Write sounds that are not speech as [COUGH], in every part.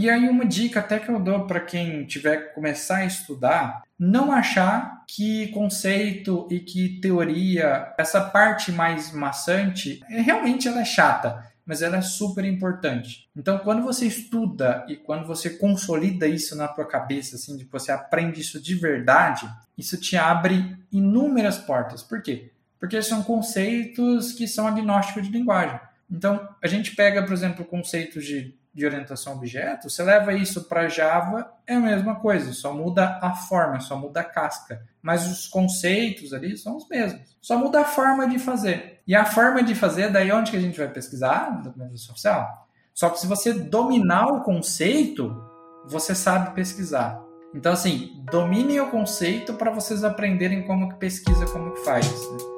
E aí uma dica até que eu dou para quem tiver que começar a estudar, não achar que conceito e que teoria, essa parte mais maçante, é, realmente ela é chata, mas ela é super importante. Então, quando você estuda e quando você consolida isso na tua cabeça, assim, de que você aprende isso de verdade, isso te abre inúmeras portas. Por quê? Porque são conceitos que são agnósticos de linguagem. Então, a gente pega, por exemplo, conceitos de de orientação a objeto, você leva isso para Java, é a mesma coisa, só muda a forma, só muda a casca. Mas os conceitos ali são os mesmos. Só muda a forma de fazer. E a forma de fazer, daí onde que a gente vai pesquisar? No documentação oficial. Só que se você dominar o conceito, você sabe pesquisar. Então, assim, dominem o conceito para vocês aprenderem como que pesquisa, como que faz. Né?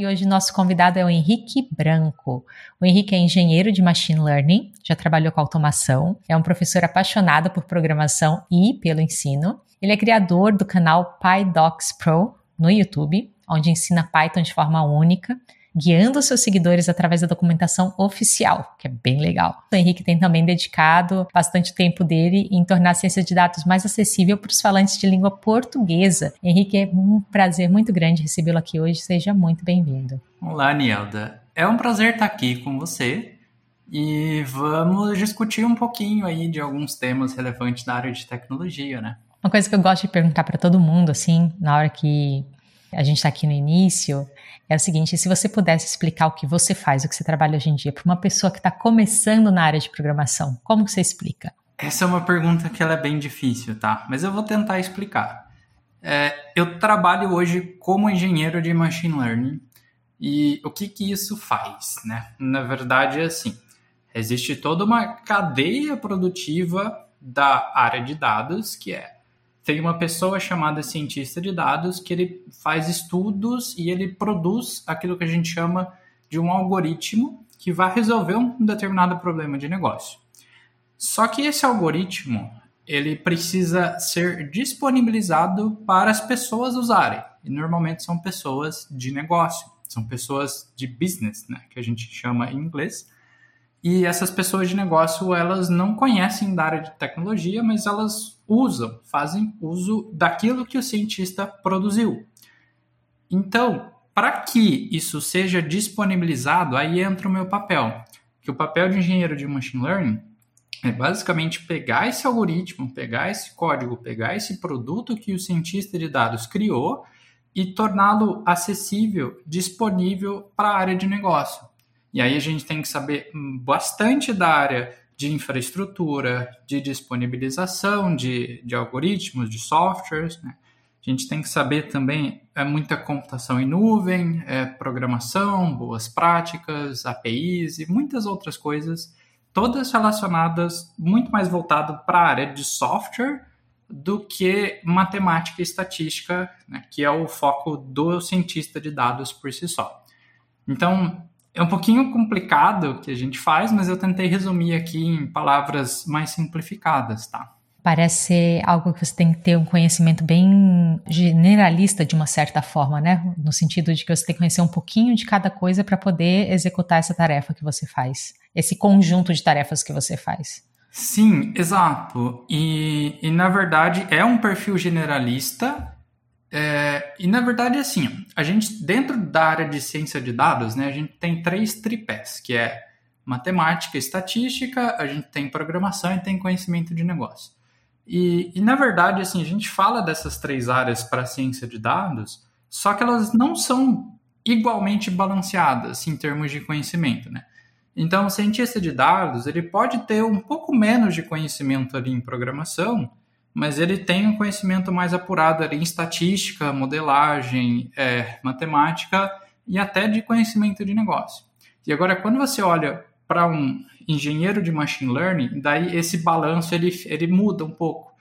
E hoje nosso convidado é o Henrique Branco. O Henrique é engenheiro de machine learning, já trabalhou com automação, é um professor apaixonado por programação e pelo ensino. Ele é criador do canal PyDocs Pro no YouTube, onde ensina Python de forma única guiando seus seguidores através da documentação oficial, que é bem legal. O Henrique tem também dedicado bastante tempo dele em tornar a ciência de dados mais acessível para os falantes de língua portuguesa. Henrique, é um prazer muito grande recebê-lo aqui hoje. Seja muito bem-vindo. Olá, Nielda. É um prazer estar aqui com você e vamos discutir um pouquinho aí de alguns temas relevantes na área de tecnologia, né? Uma coisa que eu gosto de perguntar para todo mundo, assim, na hora que a gente está aqui no início, é o seguinte: se você pudesse explicar o que você faz, o que você trabalha hoje em dia, para uma pessoa que está começando na área de programação, como você explica? Essa é uma pergunta que ela é bem difícil, tá? Mas eu vou tentar explicar. É, eu trabalho hoje como engenheiro de machine learning e o que, que isso faz, né? Na verdade é assim: existe toda uma cadeia produtiva da área de dados que é tem uma pessoa chamada cientista de dados que ele faz estudos e ele produz aquilo que a gente chama de um algoritmo que vai resolver um determinado problema de negócio. Só que esse algoritmo ele precisa ser disponibilizado para as pessoas usarem. E normalmente são pessoas de negócio, são pessoas de business, né, que a gente chama em inglês. E essas pessoas de negócio, elas não conhecem da área de tecnologia, mas elas usam, fazem uso daquilo que o cientista produziu. Então, para que isso seja disponibilizado, aí entra o meu papel. Que o papel de engenheiro de machine learning é basicamente pegar esse algoritmo, pegar esse código, pegar esse produto que o cientista de dados criou e torná-lo acessível, disponível para a área de negócio. E aí a gente tem que saber bastante da área de infraestrutura, de disponibilização de, de algoritmos, de softwares. Né? A gente tem que saber também é muita computação em nuvem, é, programação, boas práticas, APIs e muitas outras coisas, todas relacionadas muito mais voltado para a área de software do que matemática e estatística, né, que é o foco do cientista de dados por si só. Então, é um pouquinho complicado que a gente faz, mas eu tentei resumir aqui em palavras mais simplificadas, tá? Parece ser algo que você tem que ter um conhecimento bem generalista de uma certa forma, né? No sentido de que você tem que conhecer um pouquinho de cada coisa para poder executar essa tarefa que você faz, esse conjunto de tarefas que você faz. Sim, exato. E, e na verdade é um perfil generalista é, e na verdade, assim, a gente, dentro da área de ciência de dados, né, a gente tem três tripés, que é matemática, estatística, a gente tem programação e tem conhecimento de negócio. E, e na verdade, assim, a gente fala dessas três áreas para ciência de dados, só que elas não são igualmente balanceadas em termos de conhecimento, né? Então, o cientista de dados, ele pode ter um pouco menos de conhecimento ali em programação, mas ele tem um conhecimento mais apurado ali em estatística, modelagem, é, matemática e até de conhecimento de negócio. E agora, quando você olha para um engenheiro de machine learning, daí esse balanço ele, ele muda um pouco,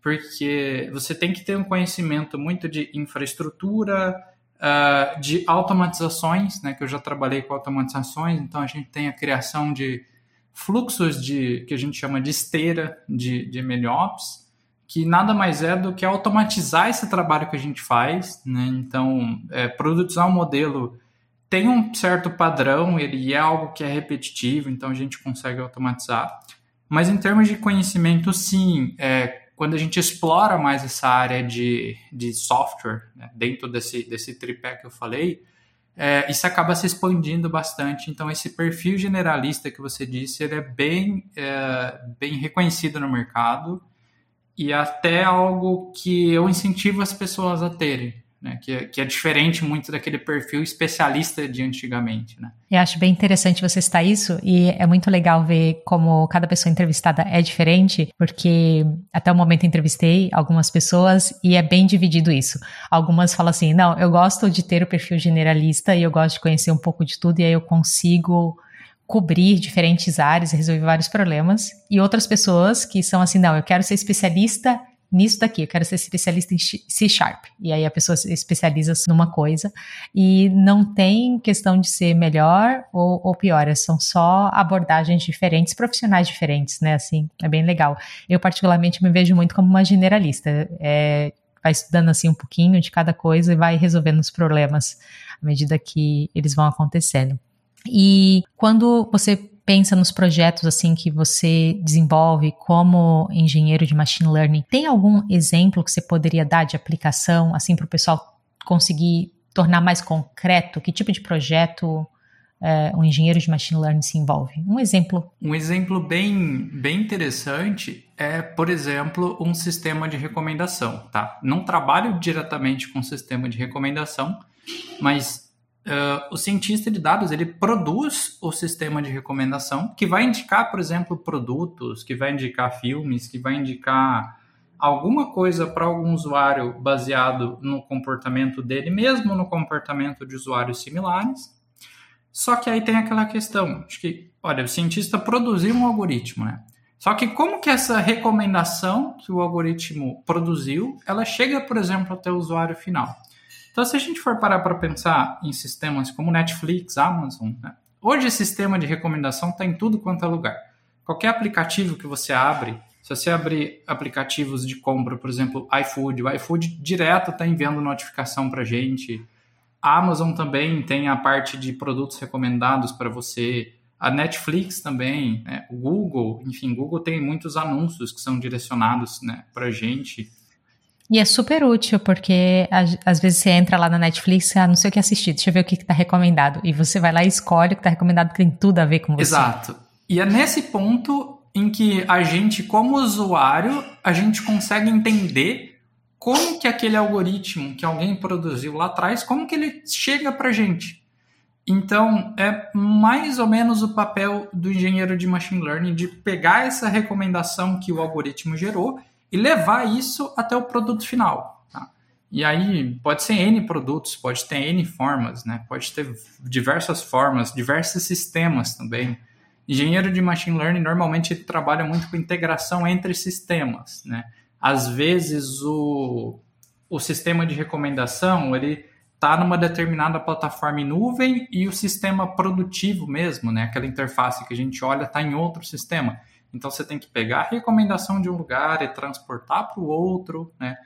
porque você tem que ter um conhecimento muito de infraestrutura, uh, de automatizações, né, que eu já trabalhei com automatizações, então a gente tem a criação de fluxos de que a gente chama de esteira de, de MLOps, que nada mais é do que automatizar esse trabalho que a gente faz, né? Então, é, produzir um modelo tem um certo padrão, ele é algo que é repetitivo, então a gente consegue automatizar. Mas em termos de conhecimento, sim, é, quando a gente explora mais essa área de, de software, né, dentro desse, desse tripé que eu falei, é, isso acaba se expandindo bastante. Então, esse perfil generalista que você disse, ele é bem, é, bem reconhecido no mercado e até algo que eu incentivo as pessoas a terem né? Que, é, que é diferente muito daquele perfil especialista de antigamente, né? Eu acho bem interessante você citar isso e é muito legal ver como cada pessoa entrevistada é diferente, porque até o momento entrevistei algumas pessoas e é bem dividido isso. Algumas falam assim, não, eu gosto de ter o perfil generalista e eu gosto de conhecer um pouco de tudo e aí eu consigo cobrir diferentes áreas e resolver vários problemas. E outras pessoas que são assim, não, eu quero ser especialista nisso daqui, eu quero ser especialista em C Sharp. E aí a pessoa se especializa numa coisa e não tem questão de ser melhor ou, ou pior, é, são só abordagens diferentes, profissionais diferentes, né? Assim, é bem legal. Eu, particularmente, me vejo muito como uma generalista. É, vai estudando assim um pouquinho de cada coisa e vai resolvendo os problemas à medida que eles vão acontecendo. E quando você pensa nos projetos assim que você desenvolve como engenheiro de machine learning, tem algum exemplo que você poderia dar de aplicação assim para o pessoal conseguir tornar mais concreto que tipo de projeto é, um engenheiro de machine learning se envolve? Um exemplo. Um exemplo bem, bem interessante é, por exemplo, um sistema de recomendação. Tá? Não trabalho diretamente com sistema de recomendação, mas Uh, o cientista de dados ele produz o sistema de recomendação que vai indicar, por exemplo, produtos, que vai indicar filmes, que vai indicar alguma coisa para algum usuário baseado no comportamento dele, mesmo no comportamento de usuários similares. Só que aí tem aquela questão de que, olha, o cientista produziu um algoritmo, né? Só que como que essa recomendação que o algoritmo produziu, ela chega, por exemplo, até o usuário final? Então, se a gente for parar para pensar em sistemas como Netflix, Amazon, né? hoje sistema de recomendação está em tudo quanto é lugar. Qualquer aplicativo que você abre, se você abrir aplicativos de compra, por exemplo, iFood, o iFood direto está enviando notificação para gente. A Amazon também tem a parte de produtos recomendados para você. A Netflix também, né? o Google, enfim, Google tem muitos anúncios que são direcionados né, para gente. E é super útil, porque às vezes você entra lá na Netflix, ah, não sei o que assistir, deixa eu ver o que está recomendado. E você vai lá e escolhe o que está recomendado, que tem tudo a ver com você. Exato. E é nesse ponto em que a gente, como usuário, a gente consegue entender como que aquele algoritmo que alguém produziu lá atrás, como que ele chega para gente. Então, é mais ou menos o papel do engenheiro de machine learning de pegar essa recomendação que o algoritmo gerou e levar isso até o produto final. Tá? E aí pode ser N produtos, pode ter N formas, né? pode ter diversas formas, diversos sistemas também. Engenheiro de machine learning normalmente trabalha muito com integração entre sistemas. Né? Às vezes o, o sistema de recomendação ele está numa determinada plataforma em nuvem e o sistema produtivo mesmo, né? aquela interface que a gente olha, está em outro sistema. Então você tem que pegar a recomendação de um lugar e transportar para o outro, né?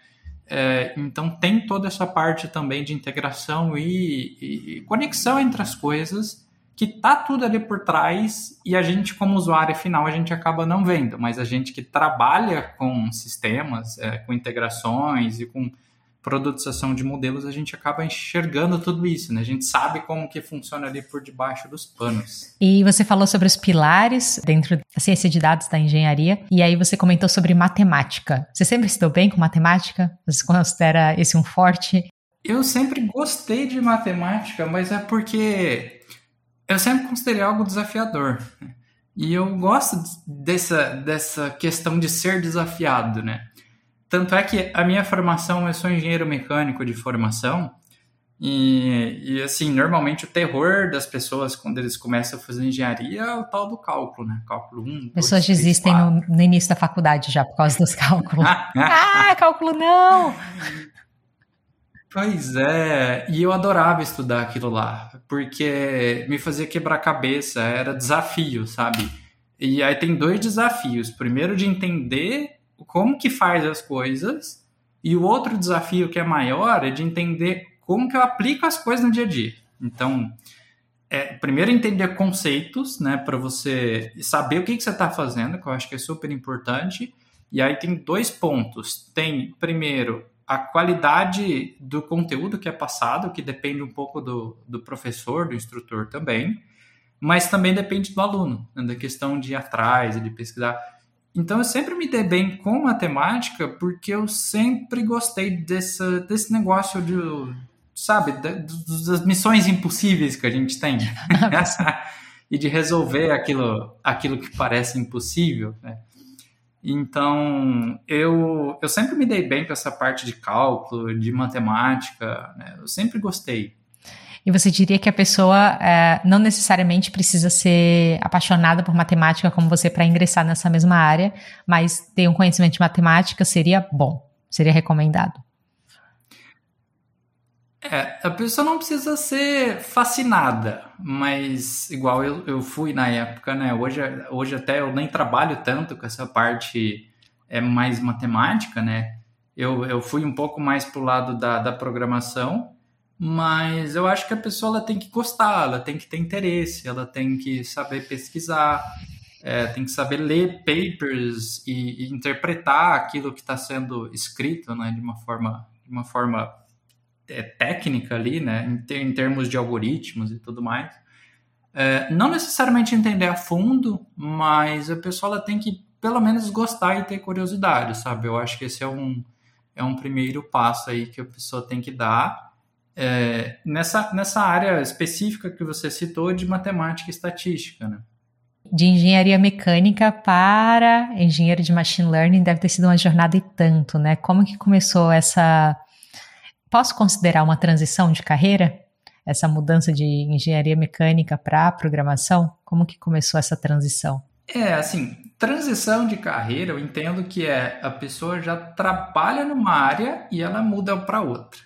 É, então tem toda essa parte também de integração e, e, conexão entre as coisas que tá tudo ali por trás e a gente como usuário final a gente acaba não vendo, mas a gente que trabalha com sistemas, é, com integrações e com produtização de modelos, a gente acaba enxergando tudo isso, né? A gente sabe como que funciona ali por debaixo dos panos. E você falou sobre os pilares dentro da ciência de dados da engenharia, e aí você comentou sobre matemática. Você sempre se deu bem com matemática? Você considera esse um forte? Eu sempre gostei de matemática, mas é porque eu sempre considerei algo desafiador. E eu gosto dessa, dessa questão de ser desafiado, né? Tanto é que a minha formação, eu sou engenheiro mecânico de formação, E, e, assim, normalmente o terror das pessoas quando eles começam a fazer engenharia é o tal do cálculo, né? Cálculo 1. Pessoas dois, desistem três, no, no, início da faculdade já por causa dos [LAUGHS] cálculos. ah, cálculo não! Pois é, e eu adorava estudar aquilo lá, porque me fazia quebrar cabeça, era desafio, sabe? E aí tem dois desafios. Primeiro de entender como que faz as coisas, e o outro desafio que é maior é de entender como que eu aplico as coisas no dia a dia. Então, é, primeiro entender conceitos, né, para você saber o que, que você está fazendo, que eu acho que é super importante. E aí tem dois pontos. Tem, primeiro, a qualidade do conteúdo que é passado, que depende um pouco do, do professor, do instrutor também, mas também depende do aluno, né, da questão de ir atrás, de pesquisar. Então eu sempre me dei bem com matemática porque eu sempre gostei desse, desse negócio de, sabe, das missões impossíveis que a gente tem. [LAUGHS] e de resolver aquilo, aquilo que parece impossível, né? Então, eu, eu sempre me dei bem com essa parte de cálculo, de matemática, né? eu sempre gostei. E você diria que a pessoa é, não necessariamente precisa ser apaixonada por matemática como você para ingressar nessa mesma área, mas ter um conhecimento de matemática seria bom, seria recomendado. É, a pessoa não precisa ser fascinada, mas igual eu, eu fui na época, né? Hoje, hoje até eu nem trabalho tanto com essa parte é mais matemática, né? Eu, eu fui um pouco mais pro lado da, da programação, mas eu acho que a pessoa ela tem que gostar, ela tem que ter interesse, ela tem que saber pesquisar, é, tem que saber ler papers e, e interpretar aquilo que está sendo escrito, né? De uma forma, de uma forma é, técnica ali, né, em, ter, em, termos de algoritmos e tudo mais. É, não necessariamente entender a fundo, mas a pessoa ela tem que pelo menos gostar e ter curiosidade, sabe? Eu acho que esse é um, é um primeiro passo aí que a pessoa tem que dar é, nessa, nessa área específica que você citou de matemática e estatística, né? De engenharia mecânica para engenheiro de machine learning deve ter sido uma jornada e tanto, né? Como que começou essa Posso considerar uma transição de carreira? Essa mudança de engenharia mecânica para programação? Como que começou essa transição? É, assim, transição de carreira, eu entendo que é a pessoa já trabalha numa área e ela muda para outra.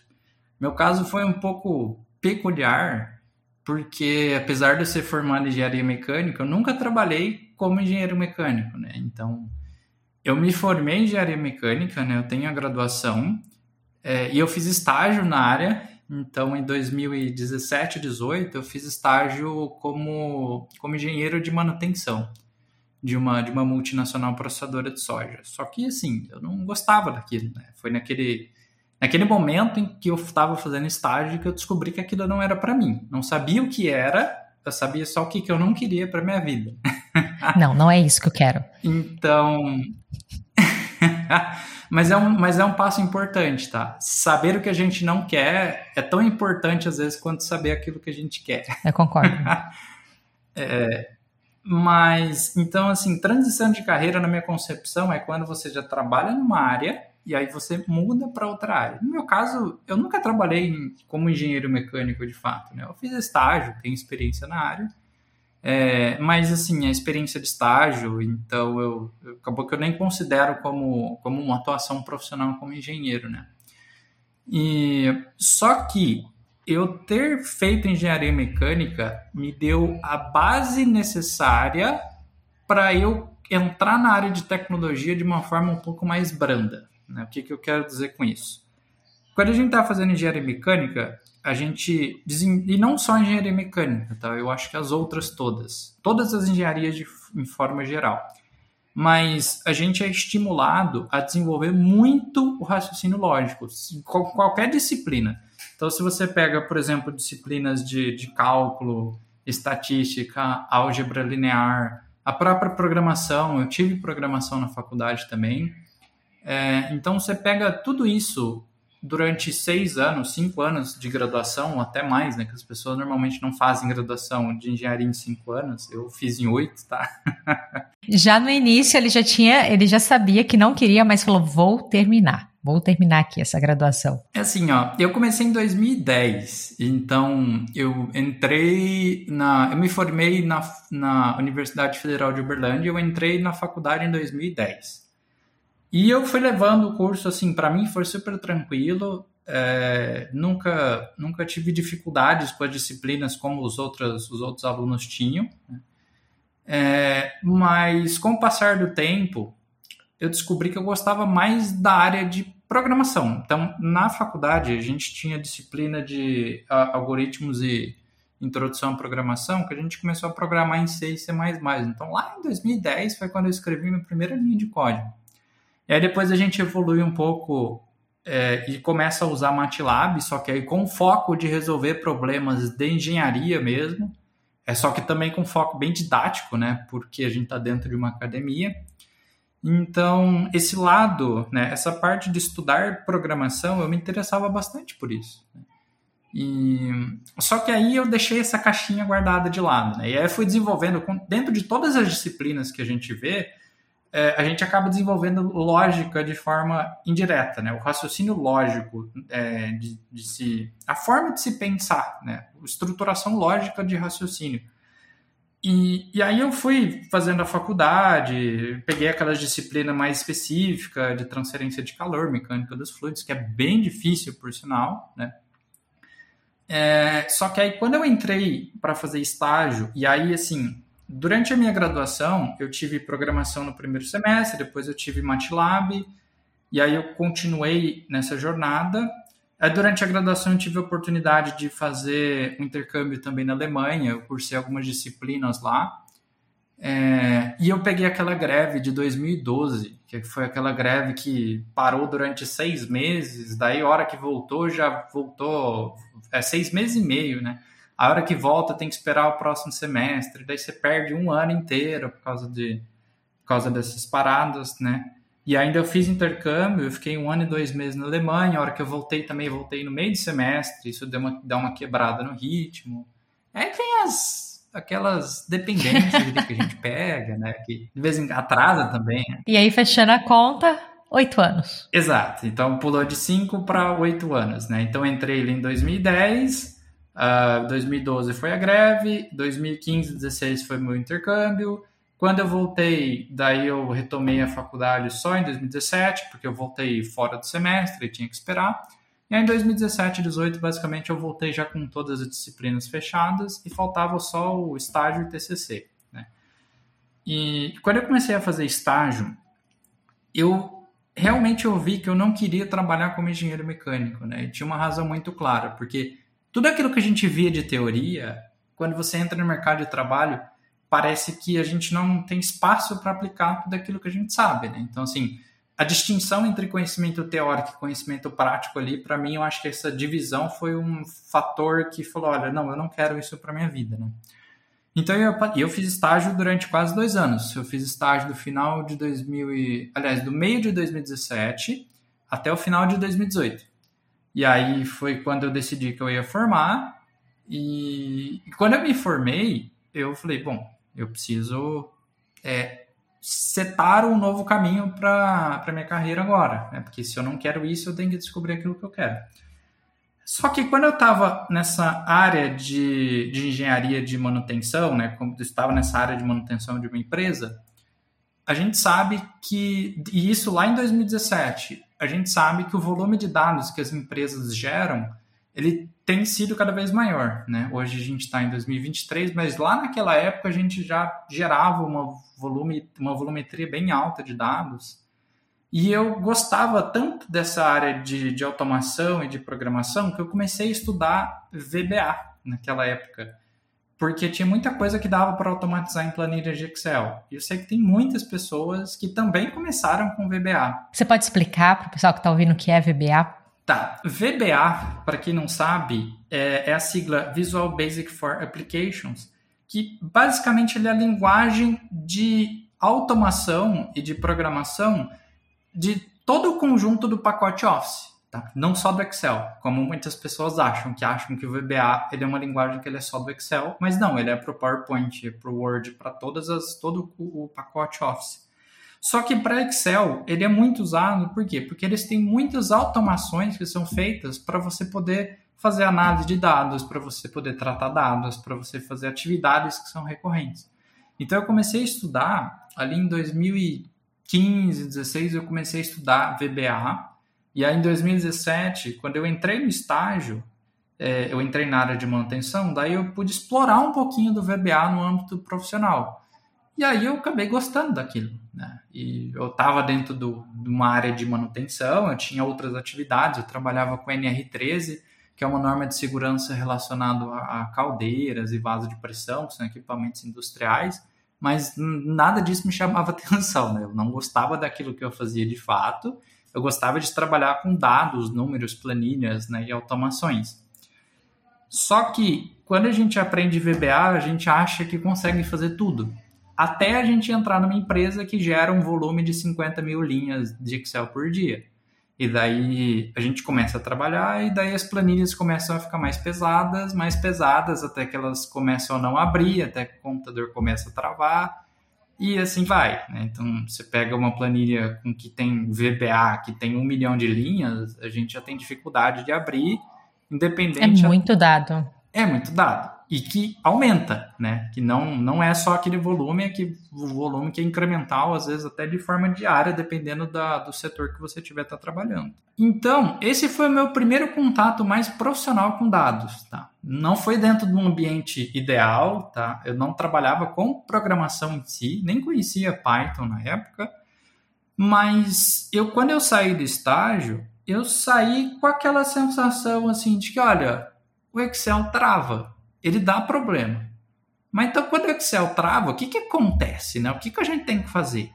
Meu caso foi um pouco peculiar, porque apesar de eu ser formado em engenharia mecânica, eu nunca trabalhei como engenheiro mecânico, né? Então, eu me formei em engenharia mecânica, né? Eu tenho a graduação é, e eu fiz estágio na área, então em 2017, 18, eu fiz estágio como, como engenheiro de manutenção de uma, de uma multinacional processadora de soja. Só que, assim, eu não gostava daquilo, né? Foi naquele, naquele momento em que eu estava fazendo estágio que eu descobri que aquilo não era para mim. Não sabia o que era, eu sabia só o que, que eu não queria para minha vida. [LAUGHS] Não, não é isso que eu quero. Então. [LAUGHS] Mas é, um, mas é um passo importante, tá? Saber o que a gente não quer é tão importante às vezes quanto saber aquilo que a gente quer. Eu concordo. [LAUGHS] é, mas, então, assim, transição de carreira, na minha concepção, é quando você já trabalha numa área e aí você muda para outra área. No meu caso, eu nunca trabalhei como engenheiro mecânico de fato, né? Eu fiz estágio, tenho experiência na área, é, mas, assim, a experiência de estágio, então eu, eu, acabou que eu nem considero como, como uma atuação profissional como engenheiro, né? E, só que eu ter feito engenharia mecânica me deu a base necessária para eu entrar na área de tecnologia de uma forma um pouco mais branda. Né? O que, que eu quero dizer com isso? Quando a gente está fazendo engenharia mecânica, a gente e não só engenharia mecânica, tá? Eu acho que as outras todas, todas as engenharias de, em forma geral. Mas a gente é estimulado a desenvolver muito o raciocínio lógico, qualquer disciplina. Então, se você pega, por exemplo, disciplinas de, de cálculo, estatística, álgebra linear, a própria programação, eu tive programação na faculdade também. É, então, você pega tudo isso durante seis anos, cinco anos de graduação, até mais, né? Que as pessoas normalmente não fazem graduação de engenharia em cinco anos. Eu fiz em oito, tá? [LAUGHS] já no início ele já tinha, ele já sabia que não queria, mas falou: vou terminar. Vou terminar aqui essa graduação. É assim, ó, eu comecei em 2010, então eu entrei na. Eu me formei na, na Universidade Federal de Uberlândia, eu entrei na faculdade em 2010. E eu fui levando o curso, assim, para mim foi super tranquilo. É, nunca, nunca tive dificuldades com as disciplinas como os outros, os outros alunos tinham. É, mas com o passar do tempo, eu descobri que eu gostava mais da área de programação. Então, na faculdade, a gente tinha disciplina de algoritmos e introdução à programação, que a gente começou a programar em C e C++. Então, lá em 2010 foi quando eu escrevi minha primeira linha de código. E aí depois a gente evolui um pouco é, e começa a usar MATLAB, só que aí com foco de resolver problemas de engenharia mesmo, é só que também com foco bem didático, né? Porque a gente está dentro de uma academia. Então, esse lado, né, essa parte de estudar programação, eu me interessava bastante por isso. Né? E, só que aí eu deixei essa caixinha guardada de lado. Né? E aí fui desenvolvendo, dentro de todas as disciplinas que a gente vê, é, a gente acaba desenvolvendo lógica de forma indireta, né? O raciocínio lógico é, de, de, se, a forma de se pensar, né? Estruturação lógica de raciocínio. E, e aí eu fui fazendo a faculdade, peguei aquelas disciplina mais específica de transferência de calor, mecânica dos fluidos, que é bem difícil, por sinal, né? É, só que aí quando eu entrei para fazer estágio, e aí assim, durante a minha graduação, eu tive programação no primeiro semestre, depois eu tive MATLAB, e aí eu continuei nessa jornada, durante a graduação eu tive a oportunidade de fazer um intercâmbio também na Alemanha, eu cursei algumas disciplinas lá. É, e eu peguei aquela greve de 2012, que foi aquela greve que parou durante seis meses, daí a hora que voltou já voltou, é seis meses e meio, né? A hora que volta tem que esperar o próximo semestre, daí você perde um ano inteiro por causa de por causa dessas paradas, né? E ainda eu fiz intercâmbio, eu fiquei um ano e dois meses na Alemanha. A hora que eu voltei também, voltei no meio de semestre. Isso deu uma, dá uma quebrada no ritmo. Aí tem as, aquelas dependências que a gente [LAUGHS] pega, né? Que de vez em quando atrasa também. Né? E aí, fechando a conta, oito anos. Exato. Então pulou de cinco para oito anos, né? Então entrei ali em 2010. Uh, 2012 foi a greve, 2015, 16 foi meu intercâmbio, quando eu voltei, daí eu retomei a faculdade só em 2017, porque eu voltei fora do semestre e tinha que esperar. E aí em 2017 e 2018, basicamente, eu voltei já com todas as disciplinas fechadas e faltava só o estágio e TCC. Né? E quando eu comecei a fazer estágio, eu realmente ouvi que eu não queria trabalhar como engenheiro mecânico. Né? E tinha uma razão muito clara, porque tudo aquilo que a gente via de teoria, quando você entra no mercado de trabalho, parece que a gente não tem espaço para aplicar tudo aquilo que a gente sabe, né? Então, assim, a distinção entre conhecimento teórico e conhecimento prático ali, para mim, eu acho que essa divisão foi um fator que falou, olha, não, eu não quero isso para minha vida, né? Então, eu, eu fiz estágio durante quase dois anos. Eu fiz estágio do final de 2000 e, aliás, do meio de 2017 até o final de 2018. E aí foi quando eu decidi que eu ia formar. E, quando eu me formei, eu falei, bom, eu preciso é, setar um novo caminho para minha carreira agora, né? Porque se eu não quero isso, eu tenho que descobrir aquilo que eu quero. Só que quando eu estava nessa área de, de engenharia de manutenção, né? Como eu estava nessa área de manutenção de uma empresa, a gente sabe que, e isso lá em 2017, a gente sabe que o volume de dados que as empresas geram, ele tem sido cada vez maior, né? Hoje a gente está em 2023, mas lá naquela época a gente já gerava uma, volume, uma volumetria bem alta de dados. E eu gostava tanto dessa área de, de automação e de programação que eu comecei a estudar VBA naquela época. Porque tinha muita coisa que dava para automatizar em planilhas de Excel. E eu sei que tem muitas pessoas que também começaram com VBA. Você pode explicar para o pessoal que está ouvindo o que é VBA? Tá, VBA, para quem não sabe, é, é, a sigla Visual Basic for Applications, que basicamente é a linguagem de automação e de programação de todo o conjunto do pacote Office, tá? não só do Excel, como muitas pessoas acham, que acham que o VBA ele é uma linguagem que ele é só do Excel, mas não, ele é para o PowerPoint, para o Word, para todas as todo o pacote Office. Só que para Excel, ele é muito usado, por quê? Porque eles têm muitas automações que são feitas para você poder fazer análise de dados, para você poder tratar dados, para você fazer atividades que são recorrentes. Então eu comecei a estudar ali em 2015, 16 eu comecei a estudar VBA. E aí em 2017, quando eu entrei no estágio, é, eu entrei na área de manutenção, daí eu pude explorar um pouquinho do VBA no âmbito profissional. E aí eu acabei gostando daquilo. Né? E eu estava dentro do, de uma área de manutenção, eu tinha outras atividades, eu trabalhava com NR13, que é uma norma de segurança relacionada a, a caldeiras e vasos de pressão, que são equipamentos industriais, mas nada disso me chamava [LAUGHS] atenção, né? Eu não gostava daquilo que eu fazia de fato, eu gostava de trabalhar com dados, números, planilhas né, e automações. Só que quando a gente aprende VBA, a gente acha que consegue fazer tudo. Até a gente entrar numa empresa que gera um volume de 50 mil linhas de Excel por dia. E daí a gente começa a trabalhar e daí as planilhas começam a ficar mais pesadas, mais pesadas, até que elas começam a não abrir, até que o computador começa a travar e assim vai. Né? Então você pega uma planilha com que tem VBA, que tem um milhão de linhas, a gente já tem dificuldade de abrir, independente. É muito dado. É muito dado e que aumenta, né? Que não, não é só aquele volume, é que o volume que é incremental, às vezes até de forma diária, dependendo da, do setor que você estiver tá trabalhando. Então, esse foi o meu primeiro contato mais profissional com dados, tá? Não foi dentro de um ambiente ideal, tá? Eu não trabalhava com programação em si, nem conhecia Python na época, mas eu quando eu saí do estágio, eu saí com aquela sensação assim de que, olha, o Excel trava ele dá problema. Mas então, quando o Excel trava, o que, que acontece? Né? O que, que a gente tem que fazer?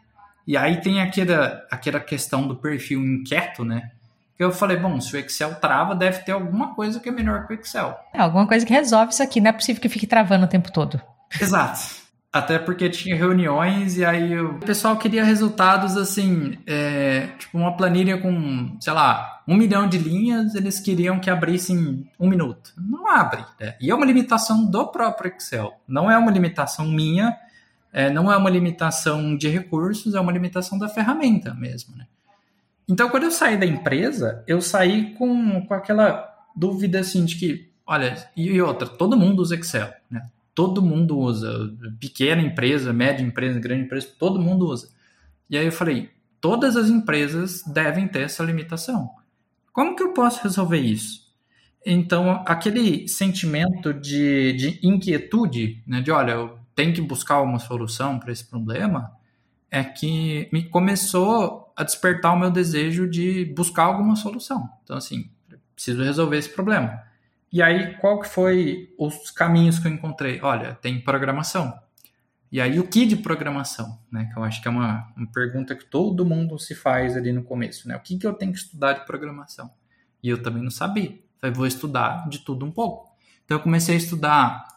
E aí tem aquela, aquela questão do perfil inquieto, né? Que eu falei, bom, se o Excel trava, deve ter alguma coisa que é melhor que o Excel. É, alguma coisa que resolve isso aqui. Não é possível que fique travando o tempo todo. Exato. Até porque tinha reuniões e aí o pessoal queria resultados assim, é, tipo uma planilha com, sei lá, um milhão de linhas, eles queriam que abrisse em um minuto. Não abre. Né? E é uma limitação do próprio Excel. Não é uma limitação minha, é, não é uma limitação de recursos, é uma limitação da ferramenta mesmo. Né? Então, quando eu saí da empresa, eu saí com, com aquela dúvida assim de que, olha, e outra, todo mundo usa Excel, né? Todo mundo usa. Pequena empresa, média empresa, grande empresa, todo mundo usa. E aí eu falei, todas as empresas devem ter essa limitação. Como que eu posso resolver isso? Então, aquele sentimento de, de inquietude, né, de olha, eu tenho que buscar uma solução para esse problema, é que me começou a despertar o meu desejo de buscar alguma solução. Então, assim, preciso resolver esse problema. E aí, qual que foi os caminhos que eu encontrei? Olha, tem programação. E aí, o que de programação? Né? Que eu acho que é uma, uma pergunta que todo mundo se faz ali no começo. Né? O que, que eu tenho que estudar de programação? E eu também não sabia. Falei, vou estudar de tudo um pouco. Então, eu comecei a estudar...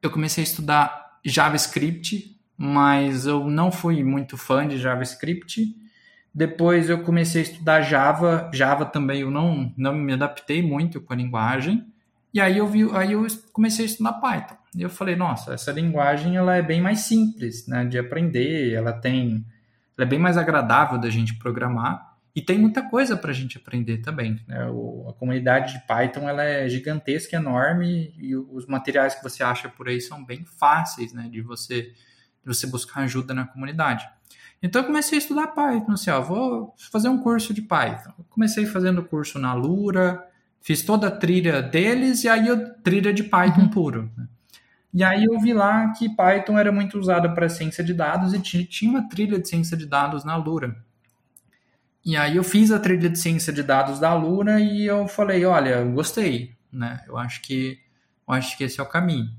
Eu comecei a estudar JavaScript, mas eu não fui muito fã de JavaScript. Depois eu comecei a estudar Java. Java também eu não, não me adaptei muito com a linguagem. E aí eu vi, aí eu comecei a estudar Python. E eu falei, nossa, essa linguagem ela é bem mais simples, né, de aprender. Ela tem, ela é bem mais agradável da gente programar. E tem muita coisa para a gente aprender também. Né? O, a comunidade de Python ela é gigantesca, enorme, e os materiais que você acha por aí são bem fáceis né? de, você, de você buscar ajuda na comunidade. Então eu comecei a estudar Python, assim, ó, vou fazer um curso de Python. comecei fazendo curso na Lura, fiz toda a trilha deles e aí eu trilha de Python uhum. puro. Né? E aí eu vi lá que Python era muito usado para ciência de dados e tinha uma trilha de ciência de dados na Lura. E aí eu fiz a trilha de ciência de dados da Lura e eu falei, olha, gostei, né? Eu acho que eu acho que esse é o caminho.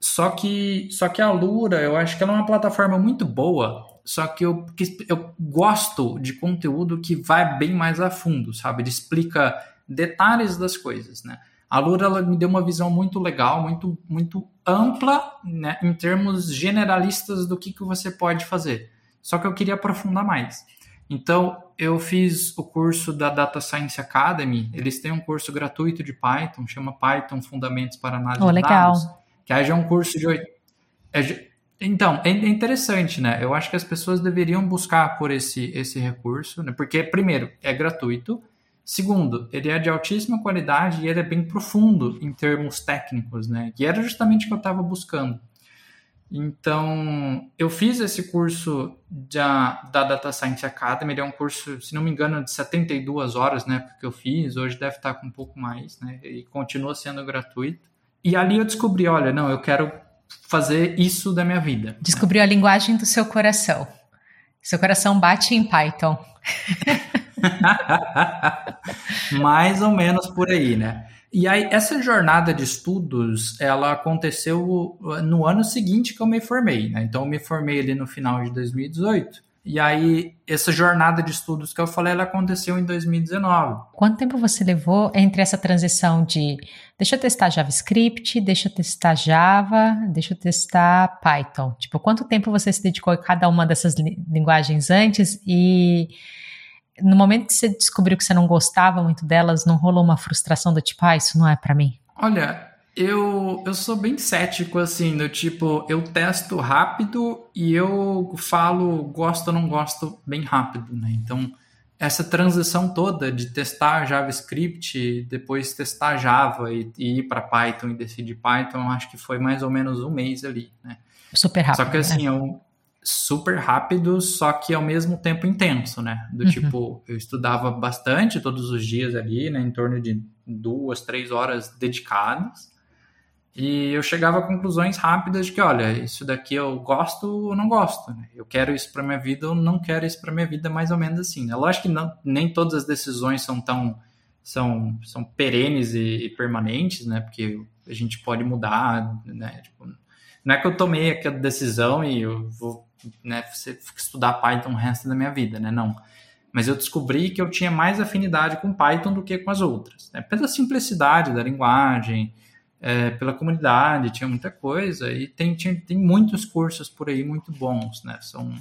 Só que só que a Lura, eu acho que ela é uma plataforma muito boa só que eu, eu gosto de conteúdo que vai bem mais a fundo, sabe? Ele explica detalhes das coisas, né? A Lura ela me deu uma visão muito legal, muito, muito ampla, né, em termos generalistas do que, que você pode fazer. Só que eu queria aprofundar mais. Então, eu fiz o curso da Data Science Academy. Eles têm um curso gratuito de Python, chama Python Fundamentos para Análise oh, de legal. Dados. Que aí já é um curso de. É, Então, é interessante, né? Eu acho que as pessoas deveriam buscar por esse, esse recurso, né? Porque, primeiro, é gratuito. Segundo, ele é de altíssima qualidade e ele é bem profundo em termos técnicos, né? E era justamente o que eu estava buscando. Então, eu fiz esse curso da, da Data Science Academy, ele é um curso, se não me engano, de 72 horas, né, porque eu fiz, hoje deve estar com um pouco mais, né, e continua sendo gratuito. E ali eu descobri, olha, não, eu quero fazer isso da minha vida. Descobriu a linguagem do seu coração. Seu coração bate em Python. [LAUGHS] Mais ou menos por aí, né? E aí, essa jornada de estudos, ela aconteceu no ano seguinte que eu me formei, né? Então, eu me formei ali no final de 2018. E aí, essa jornada de estudos que eu falei, ela aconteceu em 2019. Quanto tempo você levou entre essa transição de deixa eu testar JavaScript, deixa eu testar Java, deixa eu testar Python? Tipo, quanto tempo você se dedicou a cada uma dessas linguagens antes e no momento que você descobriu que você não gostava muito delas, não rolou uma frustração do tipo, ah, isso não é para mim? Olha, eu, eu sou bem cético, assim, do tipo, eu testo rápido e eu falo gosto ou não gosto bem rápido, né? Então, essa transição toda de testar JavaScript, depois testar Java e, e ir para Python e decidir Python, acho que foi mais ou menos um mês ali, né? Super rápido. Só que assim, né? eu, super rápido, só que ao mesmo tempo intenso, né? Do uhum. tipo, eu estudava bastante todos os dias ali, né? Em torno de duas, três horas dedicadas. E eu chegava a conclusões rápidas de que, olha, isso daqui eu gosto ou não gosto. Né? Eu quero isso para minha vida ou não quero isso para minha vida, mais ou menos assim. Né? Lógico que não, nem todas as decisões são tão são, são perenes e, e permanentes, né? Porque a gente pode mudar, né? Tipo, não é que eu tomei aquela decisão e eu vou né, estudar Python o resto da minha vida, né? Não. Mas eu descobri que eu tinha mais afinidade com Python do que com as outras. Né? Pela simplicidade da linguagem, é, pela comunidade, tinha muita coisa. E tem, tinha, tem muitos cursos por aí muito bons, né? São,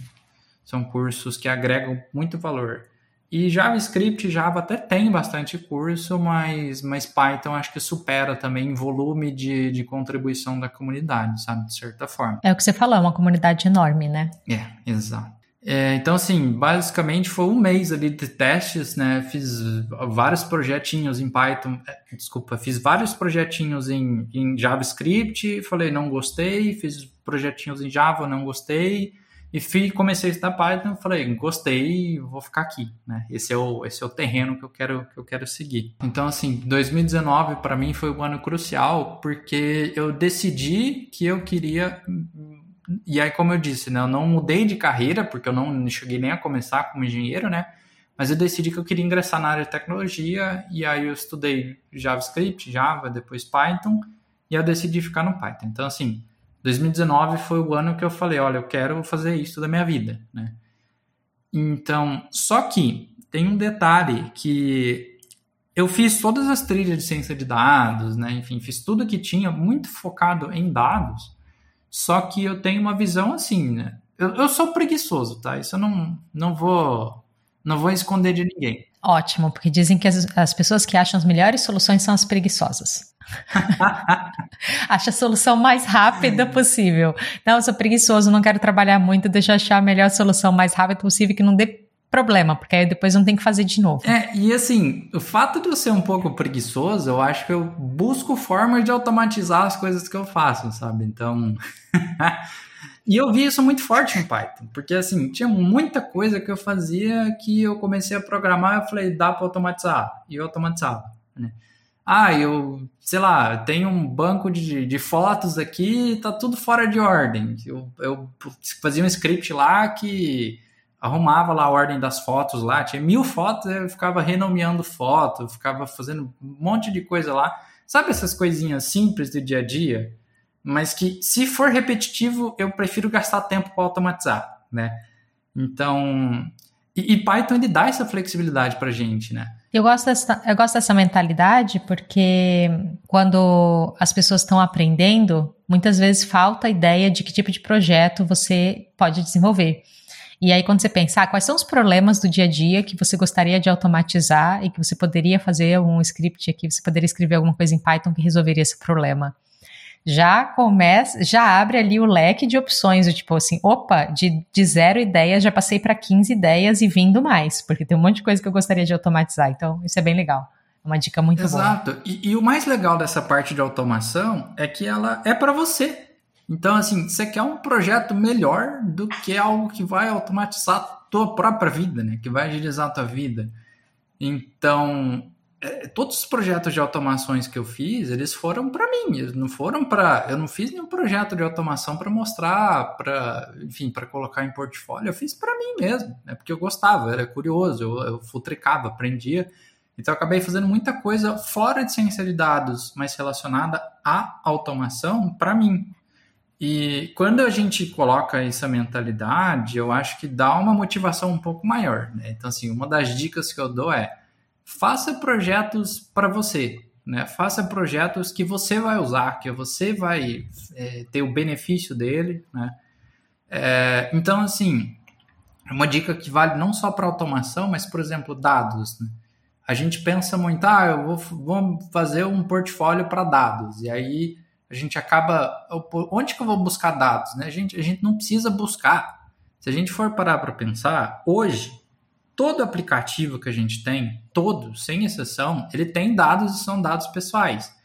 são cursos que agregam muito valor. E JavaScript, Java até tem bastante curso, mas, mas Python acho que supera também em volume de, de contribuição da comunidade, sabe? De certa forma. É o que você falou, é uma comunidade enorme, né? É, exato. É, então, assim, basicamente foi um mês ali de testes, né? Fiz vários projetinhos em Python, é, desculpa, fiz vários projetinhos em, em JavaScript, falei não gostei, fiz projetinhos em Java, não gostei, e fui, comecei a estudar Python, falei, gostei, vou ficar aqui, né? Esse é o, esse é o terreno que eu quero, que eu quero seguir. Então, assim, 2019 para mim foi um ano crucial, porque eu decidi que eu queria e aí, como eu disse, né, eu não mudei de carreira, porque eu não cheguei nem a começar como engenheiro, né? Mas eu decidi que eu queria ingressar na área de tecnologia, e aí eu estudei JavaScript, Java, depois Python, e eu decidi ficar no Python. Então, assim, 2019 foi o ano que eu falei, olha, eu quero fazer isso da minha vida, né? Então, só que tem um detalhe que eu fiz todas as trilhas de ciência de dados, né? Enfim, fiz tudo que tinha muito focado em dados. Só que eu tenho uma visão assim, né? Eu, eu sou preguiçoso, tá? Isso eu não, não vou não vou esconder de ninguém. Ótimo, porque dizem que as, as pessoas que acham as melhores soluções são as preguiçosas. [LAUGHS] Acha a solução mais rápida possível. Não, eu sou preguiçoso, não quero trabalhar muito, deixa eu achar a melhor solução mais rápida possível que não dê problema, porque aí depois não tem que fazer de novo. É, e assim, o fato de eu ser um pouco preguiçoso, eu acho que eu busco formas de automatizar as coisas que eu faço, sabe? Então. [LAUGHS] e eu vi isso muito forte no Python, porque assim, tinha muita coisa que eu fazia que eu comecei a programar, eu falei, dá para automatizar, e eu automatizava, né? Ah, eu, sei lá, tenho um banco de, de fotos aqui, tá tudo fora de ordem. Eu, eu fazia um script lá que arrumava lá a ordem das fotos lá, tinha mil fotos, eu ficava renomeando foto, ficava fazendo um monte de coisa lá. Sabe essas coisinhas simples do dia a dia? Mas que, se for repetitivo, eu prefiro gastar tempo para automatizar, né? Então, e, e, Python ele dá essa flexibilidade para gente, né? Eu gosto, dessa, eu gosto dessa mentalidade porque quando as pessoas estão aprendendo, muitas vezes falta a ideia de que tipo de projeto você pode desenvolver. E aí, quando você pensa, ah, quais são os problemas do dia a dia que você gostaria de automatizar e que você poderia fazer um script aqui, você poderia escrever alguma coisa em Python que resolveria esse problema. já começa, já abre ali o leque de opções, tipo assim, opa, de, de zero ideias já passei para 15 ideias e vindo mais, porque tem um monte de coisa que eu gostaria de automatizar, então isso é bem legal. É uma dica muito Exato. boa. Exato. E, e, o mais legal dessa parte de automação é que ela é para você. Então, assim, você quer um projeto melhor do que algo que vai automatizar a tua própria vida, né? Que vai agilizar a tua vida. Então, é, todos os projetos de automações que eu fiz, eles foram para mim, eles não foram para, eu não fiz nenhum projeto de automação para mostrar, para, enfim, para colocar em portfólio, eu fiz para mim mesmo, né? Porque eu gostava, era curioso, eu, eu futricava, aprendia. Então eu acabei fazendo muita coisa fora de ciência de dados, mas relacionada à automação para mim. E quando a gente coloca essa mentalidade, eu acho que dá uma motivação um pouco maior. Né? Então, assim, uma das dicas que eu dou é faça projetos para você, né? Faça projetos que você vai usar, que você vai é, ter o benefício dele, né? É, então, assim, uma dica que vale não só para automação, mas, por exemplo, dados. Né? A gente pensa muito, ah, eu vou, vou fazer um portfólio para dados, e aí a gente acaba, onde que eu vou buscar dados? Né? A, gente, a gente não precisa buscar. Se a gente for parar para pensar, hoje, todo aplicativo que a gente tem, todo, sem exceção, ele tem dados e são dados pessoais.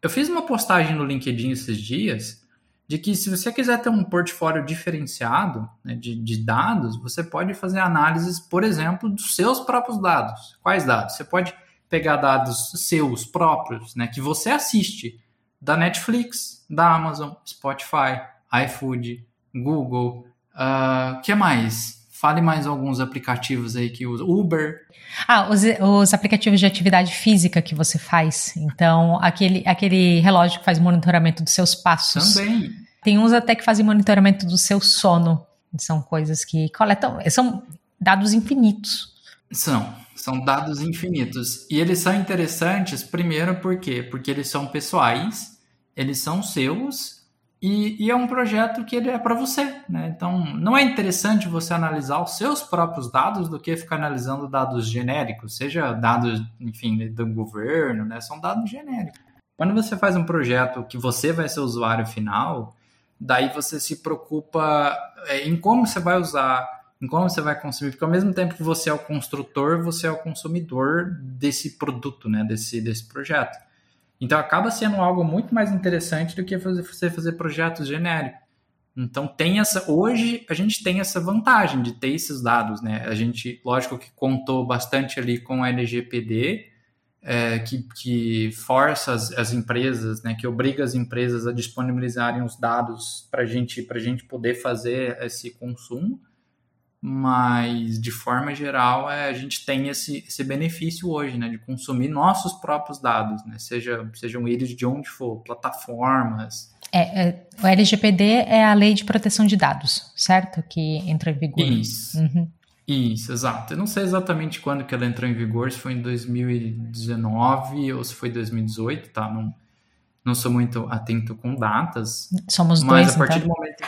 Eu fiz uma postagem no LinkedIn esses dias de que se você quiser ter um portfólio diferenciado né, de, de, dados, você pode fazer análises, por exemplo, dos seus próprios dados. Quais dados? Você pode pegar dados seus próprios, né, que você assiste, da Netflix, da Amazon, Spotify, iFood, Google, o uh, que mais? Fale mais alguns aplicativos aí que usa. Uber. Ah, os, os, aplicativos de atividade física que você faz. Então, aquele, aquele relógio que faz monitoramento dos seus passos. Também. Tem uns até que fazem monitoramento do seu sono. São coisas que coletam. São dados infinitos. São. São dados infinitos. E eles são interessantes, primeiro, por quê? Porque eles são pessoais, eles são seus e, e, é um projeto que ele é para você, né? Então, não é interessante você analisar os seus próprios dados do que ficar analisando dados genéricos, seja dados, enfim, do governo, né? São dados genéricos. Quando você faz um projeto que você vai ser o usuário final, daí você se preocupa é, em como você vai usar, em como você vai consumir, porque ao mesmo tempo que você é o construtor, você é o consumidor desse produto, né? Desse, desse projeto. Então acaba sendo algo muito mais interessante do que você fazer projetos genéricos. Então tem essa. Hoje a gente tem essa vantagem de ter esses dados, né? A gente, lógico que contou bastante ali com o LGPD, é, que, que força as, as, empresas, né? Que obriga as empresas a disponibilizarem os dados para gente, a gente poder fazer esse consumo mas de forma geral é, a gente tem esse, esse benefício hoje, né, de consumir nossos próprios dados, né, seja, sejam eles de onde for, plataformas. É, é, o LGPD é a lei de proteção de dados, certo? Que entrou em vigor. Isso. Uhum. Isso, exato. Eu não sei exatamente quando que ela entrou em vigor, se foi em 2019 ou se foi 2018, tá? Não, não sou muito atento com datas. Somos mas dois, a partir então. do momento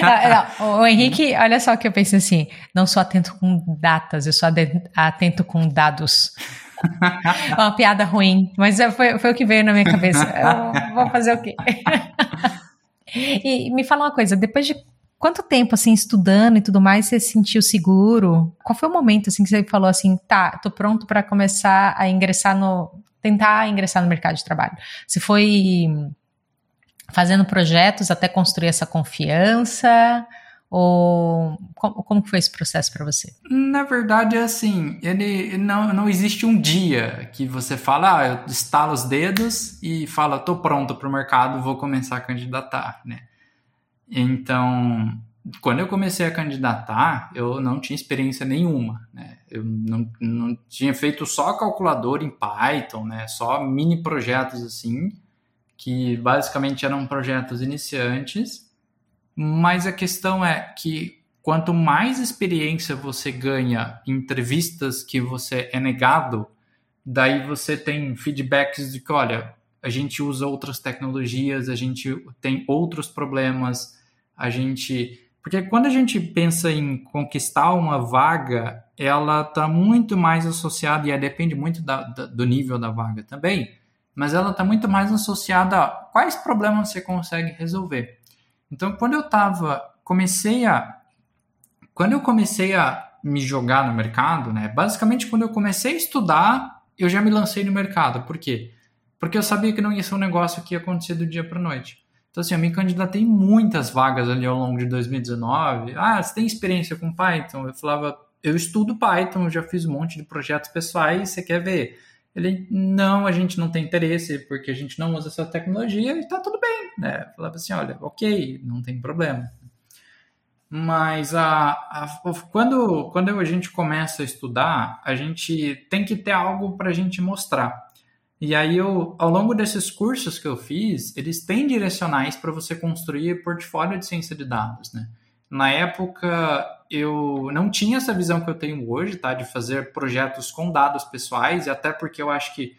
não, não, o Henrique, olha só o que eu penso assim: não sou atento com datas, eu sou atento com dados. É [LAUGHS] uma piada ruim, mas foi, foi o que veio na minha cabeça. Eu vou fazer o quê? [LAUGHS] e me fala uma coisa: depois de quanto tempo, assim, estudando e tudo mais, você se sentiu seguro? Qual foi o momento, assim, que você falou assim: tá, tô pronto para começar a ingressar no. tentar ingressar no mercado de trabalho? Se foi fazendo projetos até construir essa confiança? Ou como, como foi esse processo para você? Na verdade, é assim, ele não, não existe um dia que você fala, ah, eu estalo os dedos e fala, tô pronto para o mercado, vou começar a candidatar, né? Então, quando eu comecei a candidatar, eu não tinha experiência nenhuma, né? Eu não, não tinha feito só calculador em Python, né? Só mini projetos assim que basicamente eram projetos iniciantes, mas a questão é que quanto mais experiência você ganha em entrevistas que você é negado, daí você tem feedbacks de que, olha, a gente usa outras tecnologias, a gente tem outros problemas, a gente. Porque quando a gente pensa em conquistar uma vaga, ela está muito mais associada, e depende muito da, da, do nível da vaga também, mas ela está muito mais associada a quais problemas você consegue resolver. Então, quando eu tava, comecei a, quando eu comecei a me jogar no mercado, né? Basicamente, quando eu comecei a estudar, eu já me lancei no mercado. Por quê? Porque eu sabia que não ia ser um negócio que ia acontecer do dia para noite. Então, assim, eu me candidatei muitas vagas ali ao longo de 2019. Ah, você tem experiência com Python? Eu falava, eu estudo Python, eu já fiz um monte de projetos pessoais, você quer ver? Ele, não, a gente não tem interesse, porque a gente não usa essa tecnologia e tá tudo bem, né? Falava assim, olha, ok, não tem problema. Mas a, a, quando, quando a gente começa a estudar, a gente tem que ter algo para a gente mostrar. E aí, eu, ao longo desses cursos que eu fiz, eles têm direcionais para você construir portfólio de ciência de dados, né? Na época, eu não tinha essa visão que eu tenho hoje, tá? De fazer projetos com dados pessoais, e até porque eu acho que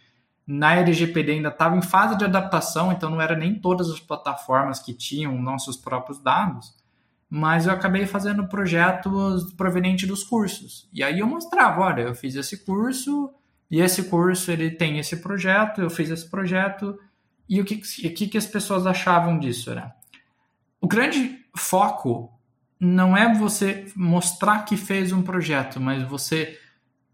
na LGPD ainda estava em fase de adaptação, então não era nem todas as plataformas que tinham nossos próprios dados, mas eu acabei fazendo projetos provenientes dos cursos. E aí eu mostrava, olha, eu fiz esse curso, e esse curso ele tem esse projeto, eu fiz esse projeto, e o que, o que, que as pessoas achavam disso, né? O grande foco não é você mostrar que fez um projeto, mas você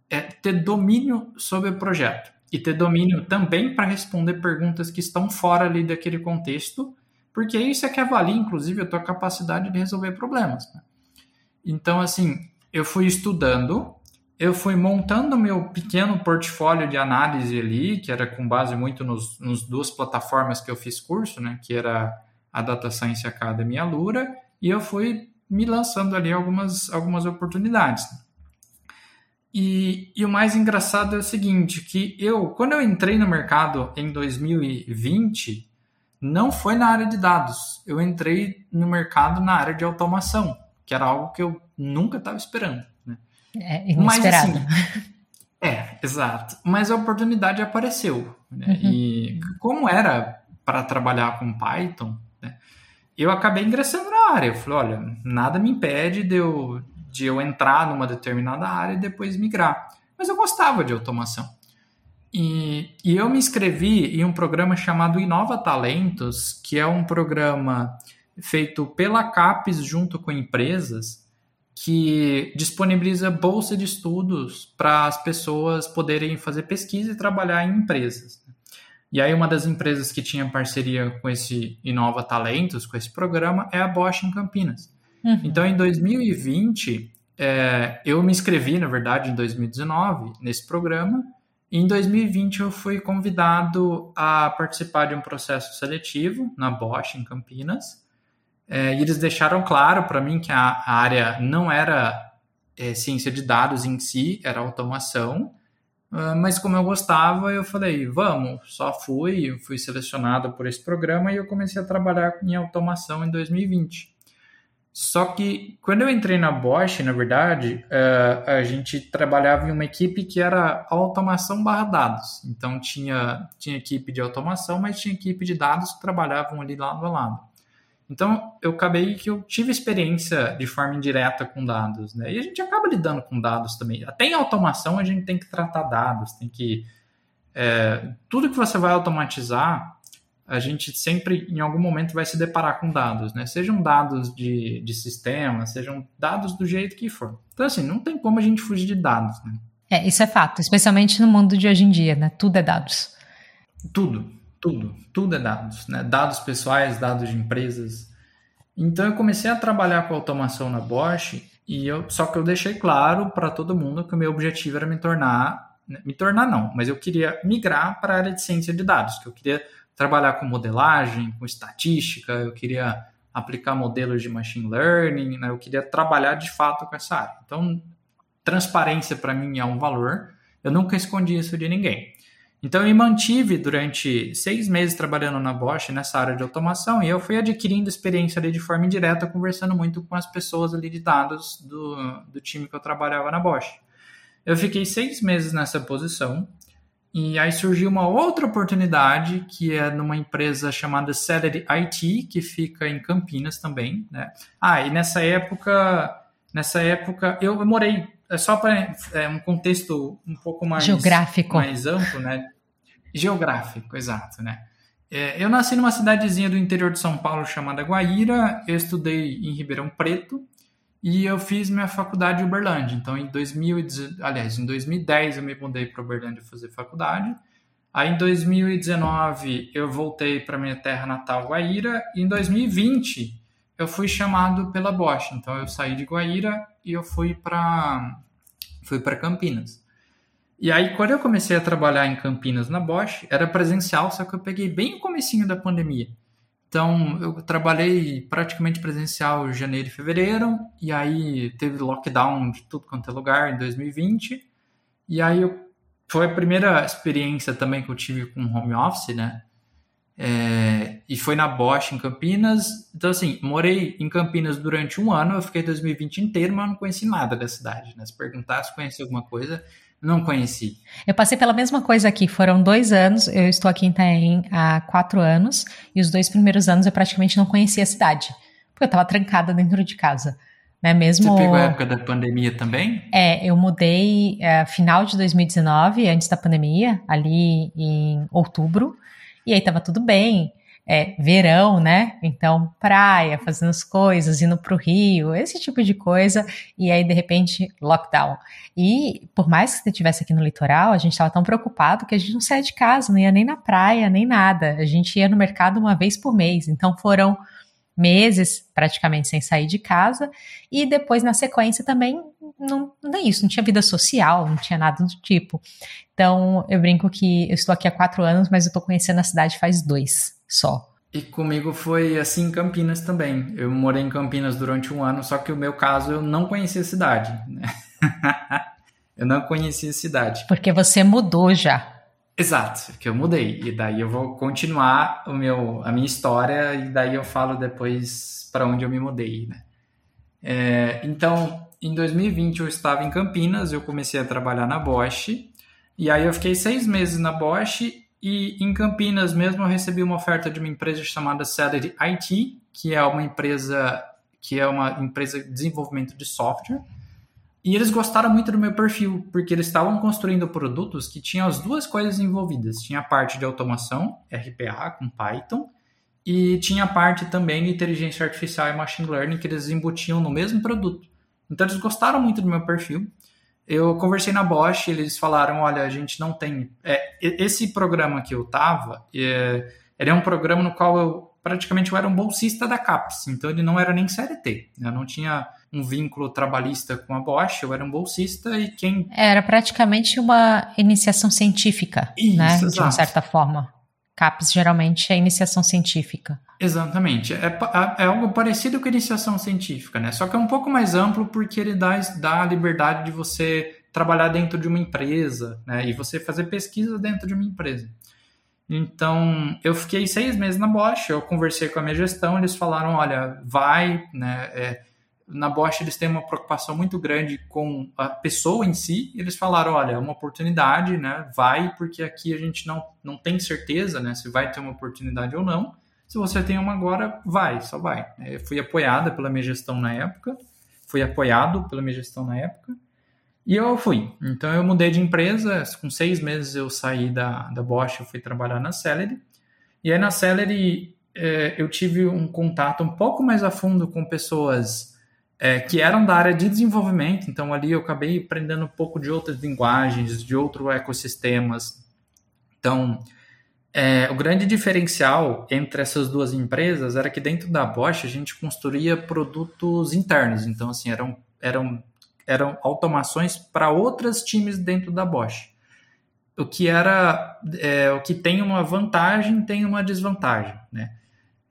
é ter domínio sobre o projeto e ter domínio também para responder perguntas que estão fora ali daquele contexto, porque isso é que avalia, inclusive, a tua capacidade de resolver problemas. Né? Então, assim, eu fui estudando, eu fui montando meu pequeno portfólio de análise ali, que era com base muito nos, nos duas plataformas que eu fiz curso, né, que era a Data Science Academy e a Lura, e eu fui me lançando ali algumas, algumas oportunidades. E, e, o mais engraçado é o seguinte, que eu, quando eu entrei no mercado em 2020, não foi na área de dados. Eu entrei no mercado na área de automação, que era algo que eu nunca estava esperando. Né? É inesperado. Mas, assim, [LAUGHS] é, exato. Mas a oportunidade apareceu. Né? Uhum. E como era para trabalhar com Python, eu acabei ingressando na área. Eu falei, olha, nada me impede de eu, de eu entrar numa determinada área e depois migrar. Mas eu gostava de automação. E, e eu me inscrevi em um programa chamado Inova Talentos, que é um programa feito pela CAPES junto com empresas, que disponibiliza bolsa de estudos para as pessoas poderem fazer pesquisa e trabalhar em empresas. E aí uma das empresas que tinha parceria com esse Inova Talentos, com esse programa, é a Bosch em Campinas. Uhum. Então, em 2020, é, eu me inscrevi, na verdade, em 2019, nesse programa. E em 2020, eu fui convidado a participar de um processo seletivo na Bosch, em Campinas. É, e eles deixaram claro para mim que a, a, área não era é, ciência de dados em si, era automação. Uh, mas como eu gostava, eu falei, vamos, só fui, fui selecionado por esse programa e eu comecei a trabalhar em automação em 2020. Só que quando eu entrei na Bosch, na verdade, uh, a gente trabalhava em uma equipe que era automação barra dados. Então tinha, tinha equipe de automação, mas tinha equipe de dados que trabalhavam ali lado a lado. Então, eu acabei que eu tive experiência de forma indireta com dados, né? E a gente acaba lidando com dados também. Até em automação a gente tem que tratar dados, tem que... É, tudo que você vai automatizar, a gente sempre, em algum momento, vai se deparar com dados, né? Sejam dados de, de sistema, sejam dados do jeito que for. Então, assim, não tem como a gente fugir de dados, né? É, isso é fato, especialmente no mundo de hoje em dia, né? Tudo é dados. Tudo, tudo, tudo é dados, né? Dados pessoais, dados de empresas. Então eu comecei a trabalhar com automação na Bosch e eu só que eu deixei claro para todo mundo que o meu objetivo era me tornar, né? me tornar não, mas eu queria migrar para a área de ciência de dados, que eu queria trabalhar com modelagem, com estatística, eu queria aplicar modelos de machine learning, né? eu queria trabalhar de fato com essa área. Então, transparência para mim é um valor. Eu nunca escondi isso de ninguém. Então, eu me mantive durante seis meses trabalhando na Bosch, nessa área de automação, e eu fui adquirindo experiência ali de forma indireta, conversando muito com as pessoas ali de dados do, do time que eu trabalhava na Bosch. Eu fiquei seis meses nessa posição, e aí surgiu uma outra oportunidade, que é numa empresa chamada Salary IT, que fica em Campinas também, né? Ah, e nessa época, nessa época, eu morei é só para é, um contexto um pouco mais geográfico, mais amplo, né? Geográfico, exato, né? É, eu nasci numa cidadezinha do interior de São Paulo chamada Guaíra, eu estudei em Ribeirão Preto e eu fiz minha faculdade em Uberlândia. Então, em 2000, aliás, em 2010 eu me mudei para Uberlândia fazer faculdade. Aí, em 2019 eu voltei para minha terra natal, Guaíra, e em 2020 eu fui chamado pela Bosch. Então, eu saí de Guaíra e eu fui para fui para Campinas. E aí, quando eu comecei a trabalhar em Campinas na Bosch, era presencial, só que eu peguei bem o comecinho da pandemia. Então, eu trabalhei praticamente presencial janeiro e fevereiro, e aí teve lockdown de tudo quanto é lugar em 2020. E aí eu, foi a primeira experiência também que eu tive com home office, né? É, e foi na Bosch, em Campinas. Então, assim, morei em Campinas durante um ano, eu fiquei 2020 inteiro, mas não conheci nada da cidade, né? Se perguntar se conheci alguma coisa, não conheci. Eu passei pela mesma coisa aqui. Foram dois anos. Eu estou aqui em Itaém há quatro anos. E os dois primeiros anos eu praticamente não conhecia a cidade. Porque eu estava trancada dentro de casa. Né? Mesmo... Você pegou a época da pandemia também? É, eu mudei é, final de 2019, antes da pandemia, ali em outubro. E aí estava tudo bem é, verão, né? Então, praia, fazendo as coisas, indo para o Rio, esse tipo de coisa, e aí, de repente, lockdown. E por mais que você estivesse aqui no litoral, a gente estava tão preocupado que a gente não saía de casa, não ia nem na praia, nem nada. A gente ia no mercado uma vez por mês. Então, foram meses praticamente sem sair de casa, e depois, na sequência, também não, não é isso, não tinha vida social, não tinha nada do tipo. Então, eu brinco que eu estou aqui há quatro anos, mas eu estou conhecendo a cidade faz dois só. E comigo foi assim em Campinas também. Eu morei em Campinas durante um ano, só que o meu caso eu não conhecia a cidade. Né? [LAUGHS] eu não conhecia a cidade. Porque você mudou já. Exato, que eu mudei. E daí eu vou continuar o meu, a minha história e daí eu falo depois para onde eu me mudei. Né? É, então, em 2020 eu estava em Campinas, eu comecei a trabalhar na Bosch. E aí eu fiquei seis meses na Bosch e em Campinas mesmo eu recebi uma oferta de uma empresa chamada Salary IT, que é uma empresa que é uma empresa de desenvolvimento de software. E eles gostaram muito do meu perfil, porque eles estavam construindo produtos que tinham as duas coisas envolvidas. Tinha a parte de automação, RPA com Python, e tinha a parte também de inteligência artificial e machine learning que eles embutiam no mesmo produto. Então eles gostaram muito do meu perfil eu conversei na Bosch, eles falaram, olha, a gente não tem... É, esse programa que eu tava, é, ele é um programa no qual eu praticamente eu era um bolsista da CAPES, então ele não era nem CLT, né? eu não tinha um vínculo trabalhista com a Bosch, eu era um bolsista e quem... Era praticamente uma iniciação científica, Isso, né? Exato. De uma certa forma. CAPES geralmente é iniciação científica. Exatamente. É, é, algo parecido com iniciação científica, né? Só que é um pouco mais amplo porque ele dá, dá a liberdade de você trabalhar dentro de uma empresa, né? E você fazer pesquisa dentro de uma empresa. Então, eu fiquei seis meses na Bosch, eu conversei com a minha gestão, eles falaram, olha, vai, né? É, na Bosch eles têm uma preocupação muito grande com a pessoa em si. Eles falaram, olha, é uma oportunidade, né? Vai, porque aqui a gente não, não tem certeza, né? Se vai ter uma oportunidade ou não. Se você tem uma agora, vai, só vai. Eu é, fui apoiada pela minha gestão na época, fui apoiado pela minha gestão na época, e eu fui. Então eu mudei de empresa, com seis meses eu saí da, da Bosch, eu fui trabalhar na Celery, e aí na Celery é, eu tive um contato um pouco mais a fundo com pessoas é, que eram da área de desenvolvimento, então ali eu acabei aprendendo um pouco de outras linguagens, de outros ecossistemas. Então, é, o grande diferencial entre essas duas empresas era que dentro da Bosch a gente construía produtos internos, então assim, eram, eram, eram automações para outros times dentro da Bosch. O que era é, o que tem uma vantagem tem uma desvantagem, né?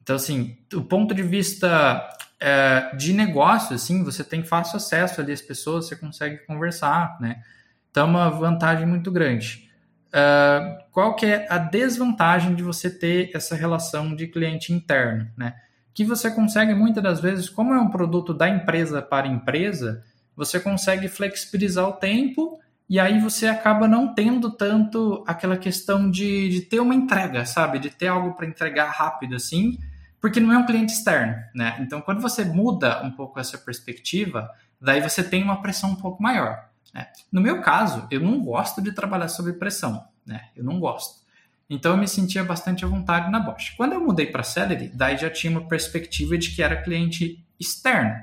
Então, assim, do ponto de vista é, de negócio, assim, você tem fácil acesso ali às pessoas, você consegue conversar, né? Então, é uma vantagem muito grande. Uh, qual que é a desvantagem de você ter essa relação de cliente interno, né? Que você consegue muitas das vezes, como é um produto da empresa para empresa, você consegue flexibilizar o tempo e aí você acaba não tendo tanto aquela questão de, de ter uma entrega, sabe? De ter algo para entregar rápido assim, porque não é um cliente externo, né? Então, quando você muda um pouco essa perspectiva, daí você tem uma pressão um pouco maior. Né? No meu caso, eu não gosto de trabalhar sob pressão, né? Eu não gosto. Então eu me sentia bastante à vontade na Bosch. Quando eu mudei para a Celery, daí já tinha uma perspectiva de que era cliente externo.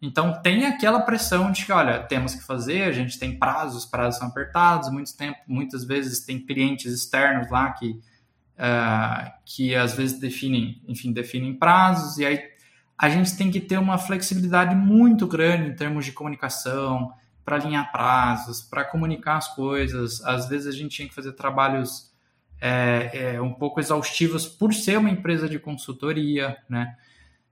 Então tem aquela pressão de que, olha, temos que fazer, a gente tem prazos, prazos são apertados, muito tempo, muitas vezes tem clientes externos lá que, uh, que às vezes definem, enfim, definem prazos, e aí a gente tem que ter uma flexibilidade muito grande em termos de comunicação, para alinhar prazos, para comunicar as coisas. Às vezes a gente tinha que fazer trabalhos é, é, um pouco exaustivos por ser uma empresa de consultoria, né?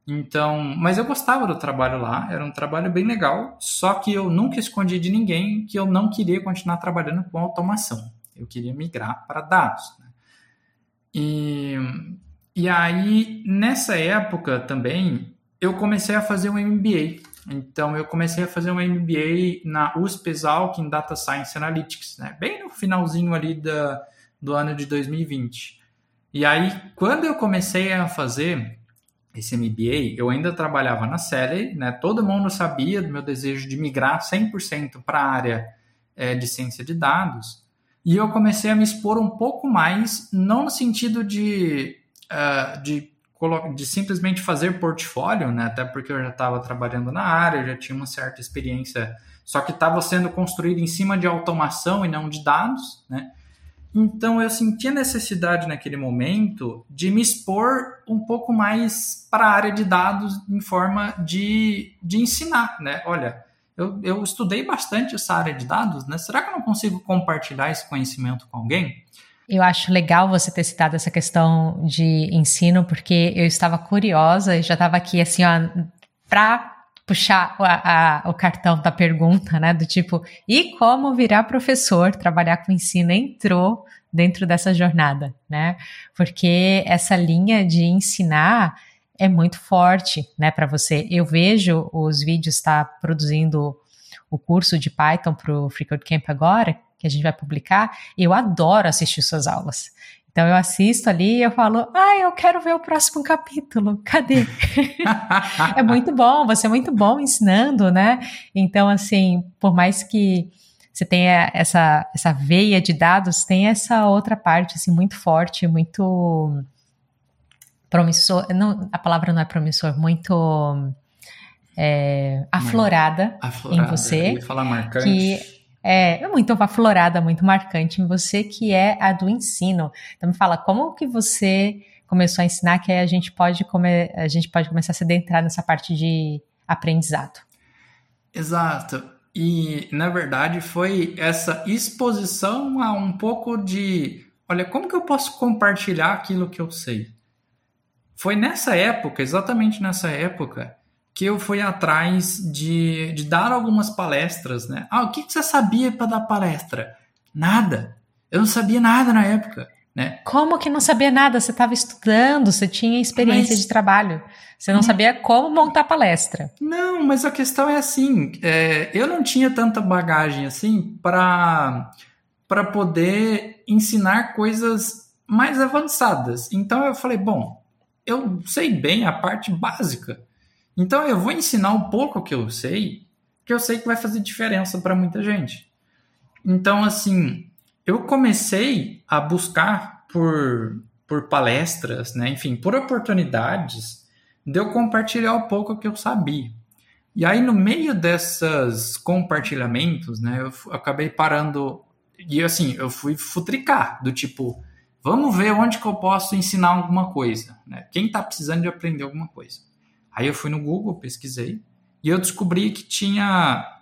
Então, mas eu gostava do trabalho lá, era um trabalho bem legal, só que eu nunca escondi de ninguém que eu não queria continuar trabalhando com automação. Eu queria migrar para dados. E, e aí, nessa época também, eu comecei a fazer um MBA. Então, eu comecei a fazer um MBA na USP Exalc em Data Science Analytics, né? bem no finalzinho ali da, do ano de 2020. E aí, quando eu comecei a fazer esse MBA, eu ainda trabalhava na Celery, né? todo mundo sabia do meu desejo de migrar 100% para a área é, de ciência de dados, e eu comecei a me expor um pouco mais, não no sentido de, uh, de de simplesmente fazer portfólio, né? Até porque eu já estava trabalhando na área, já tinha uma certa experiência, só que estava sendo construído em cima de automação e não de dados, né? Então eu senti a necessidade naquele momento de me expor um pouco mais para a área de dados em forma de, de ensinar, né? Olha, eu, eu estudei bastante essa área de dados, né? Será que eu não consigo compartilhar esse conhecimento com alguém? Eu acho legal você ter citado essa questão de ensino, porque eu estava curiosa e já estava aqui assim, ó, para puxar a, o cartão da pergunta, né? Do tipo, e como virar professor, trabalhar com ensino entrou dentro dessa jornada, né? Porque essa linha de ensinar é muito forte, né, para você. Eu vejo os vídeos está produzindo o curso de Python para o FreeCodeCamp agora, que a gente vai publicar, eu adoro assistir suas aulas. Então eu assisto ali e eu falo, ah, eu quero ver o próximo capítulo, cadê? [LAUGHS] é muito bom, você é muito bom ensinando, né? Então, assim, por mais que você tenha essa, essa veia de dados, tem essa outra parte, assim, muito forte, muito promissor, não, a palavra não é promissor, muito é, aflorada, aflorada, em você. Eu falar marcante. Que é, é muito aflorada, muito marcante em você, que é a do ensino. Então me fala, como que você começou a ensinar que a gente pode come, a gente pode começar a se adentrar nessa parte de aprendizado? Exato. E na verdade foi essa exposição a um pouco de, olha, como que eu posso compartilhar aquilo que eu sei? Foi nessa época, exatamente nessa época, que eu fui atrás de, de dar algumas palestras, né? Ah, o que, que você sabia para dar palestra? Nada. Eu não sabia nada na época, né? Como que não sabia nada? Você estava estudando, você tinha experiência mas... de trabalho. Você não sabia como montar palestra. Não, mas a questão é assim, é, eu não tinha tanta bagagem assim para para poder ensinar coisas mais avançadas. Então eu falei, bom, eu sei bem a parte básica. Então eu vou ensinar um pouco que eu sei, que eu sei que vai fazer diferença para muita gente. Então, assim, eu comecei a buscar por, por palestras, né? enfim, por oportunidades de eu compartilhar um pouco que eu sabia. E aí, no meio desses compartilhamentos, né, eu acabei parando. E assim, eu fui futricar, do tipo, vamos ver onde que eu posso ensinar alguma coisa. Né? Quem está precisando de aprender alguma coisa. Aí eu fui no Google, pesquisei, e eu descobri que tinha.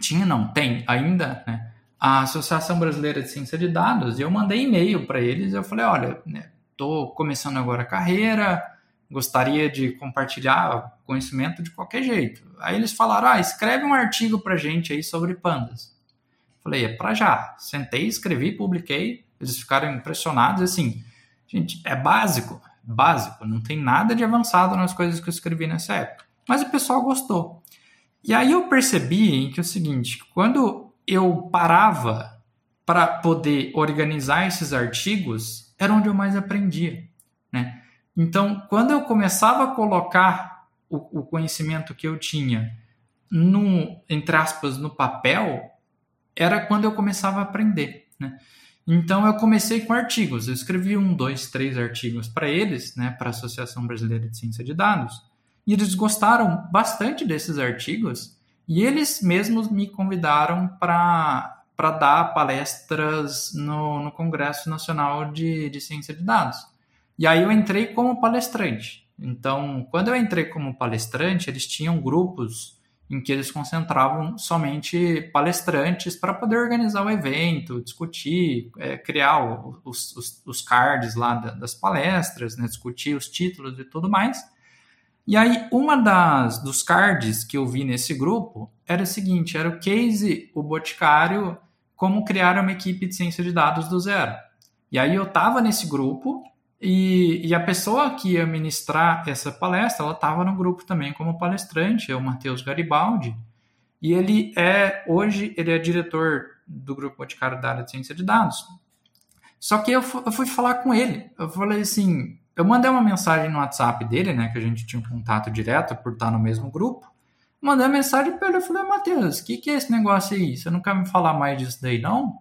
Tinha, não, tem ainda, né? A Associação Brasileira de Ciência de Dados, e eu mandei e-mail para eles. Eu falei: olha, estou né, começando agora a carreira, gostaria de compartilhar conhecimento de qualquer jeito. Aí eles falaram: ah, escreve um artigo para gente aí sobre pandas. Falei: é para já. Sentei, escrevi, publiquei. Eles ficaram impressionados. Assim, gente, é básico básico, não tem nada de avançado nas coisas que eu escrevi nessa época. Mas o pessoal gostou. E aí eu percebi que é o seguinte, quando eu parava para poder organizar esses artigos, era onde eu mais aprendia, né? Então, quando eu começava a colocar o, o conhecimento que eu tinha no, entre aspas, no papel, era quando eu começava a aprender, né? Então eu comecei com artigos. Eu escrevi um, dois, três artigos para eles, né, para a Associação Brasileira de Ciência de Dados. E eles gostaram bastante desses artigos e eles mesmos me convidaram para dar palestras no, no Congresso Nacional de, de Ciência de Dados. E aí eu entrei como palestrante. Então, quando eu entrei como palestrante, eles tinham grupos em que eles concentravam somente palestrantes para poder organizar o evento, discutir, é, criar os, os, os, cards lá das palestras, né, discutir os títulos e tudo mais. E aí, uma das dos cards que eu vi nesse grupo era o seguinte: era o case, o Boticário, como criar uma equipe de ciência de dados do zero. E aí eu estava nesse grupo e, e, a pessoa que ia ministrar essa palestra, ela estava no grupo também como palestrante, é o Matheus Garibaldi. E ele é, hoje, ele é diretor do Grupo Boticário da área de ciência de dados. Só que eu, eu fui falar com ele. Eu falei assim, eu mandei uma mensagem no WhatsApp dele, né, que a gente tinha um contato direto por estar no mesmo grupo. Mandei uma mensagem para ele, eu falei, Matheus, o que, que é esse negócio aí? Você não quer me falar mais disso daí, não?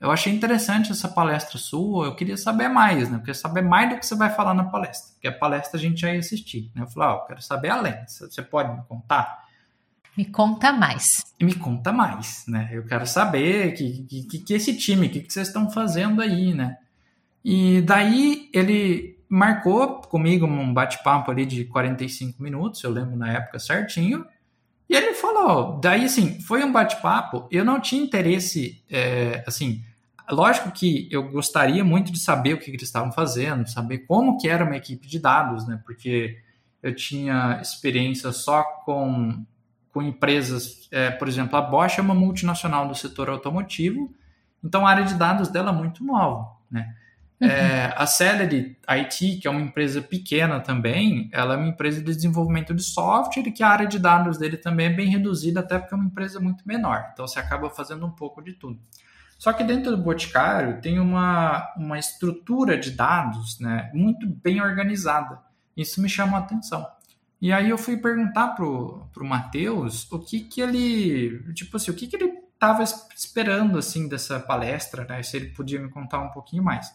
Eu achei interessante essa palestra sua, eu queria saber mais, né? Eu queria saber mais do que você vai falar na palestra, porque a palestra a gente já ia assistir, né? Eu falei, ó, oh, eu quero saber além, você pode me contar? Me conta mais. Me conta mais, né? Eu quero saber que, que, que esse time, o que, que vocês estão fazendo aí, né? E daí ele marcou comigo um bate-papo ali de 45 minutos, eu lembro na época certinho, e ele falou, daí assim, foi um bate-papo, eu não tinha interesse, é, assim, lógico que eu gostaria muito de saber o que, que eles estavam fazendo, saber como que era uma equipe de dados, né? Porque eu tinha experiência só com, com empresas, é, por exemplo, a Bosch é uma multinacional do setor automotivo, então a área de dados dela é muito nova, né? Uhum. É, a Celery IT, que é uma empresa pequena também, ela é uma empresa de desenvolvimento de software e que a área de dados dele também é bem reduzida, até porque é uma empresa muito menor. Então você acaba fazendo um pouco de tudo. Só que dentro do Boticário tem uma, uma estrutura de dados né, muito bem organizada. Isso me chamou a atenção. E aí eu fui perguntar pro, pro Matheus o que que ele, tipo assim, o que que ele estava esperando assim dessa palestra, né? Se ele podia me contar um pouquinho mais.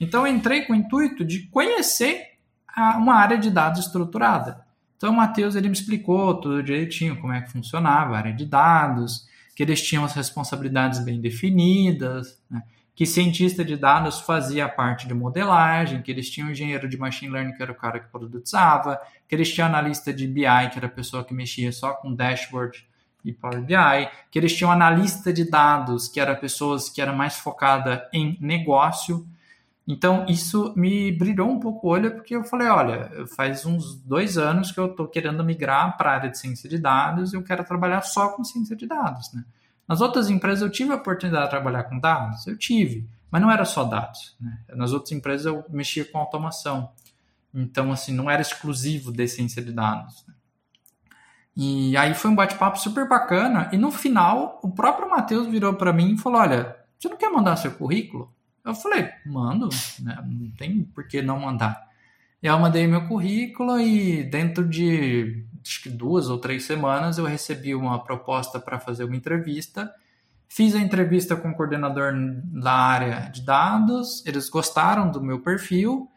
Então eu entrei com o intuito de conhecer a, uma área de dados estruturada. Então o Matheus ele me explicou tudo direitinho como é que funcionava a área de dados, que eles tinham as responsabilidades bem definidas, né? que cientista de dados fazia a parte de modelagem, que eles tinham engenheiro de machine learning, que era o cara que produtizava, que eles tinham analista de BI, que era a pessoa que mexia só com dashboard e Power BI, que eles tinham analista de dados, que era pessoas que era mais focada em negócio. Então, isso me brilhou um pouco o olho, porque eu falei, olha, faz uns dois anos que eu estou querendo migrar para a área de ciência de dados e eu quero trabalhar só com ciência de dados, né? Nas outras empresas eu tive a oportunidade de trabalhar com dados, eu tive, mas não era só dados, né? Nas outras empresas eu mexia com automação. Então, assim, não era exclusivo de ciência de dados. Né? E aí foi um bate-papo super bacana. E no final, o próprio Matheus virou para mim e falou: Olha, você não quer mandar seu currículo? Eu falei, mando, né? não tem por que não mandar. E eu mandei meu currículo e dentro de acho que duas ou três semanas eu recebi uma proposta para fazer uma entrevista. Fiz a entrevista com o coordenador da área de dados, eles gostaram do meu perfil.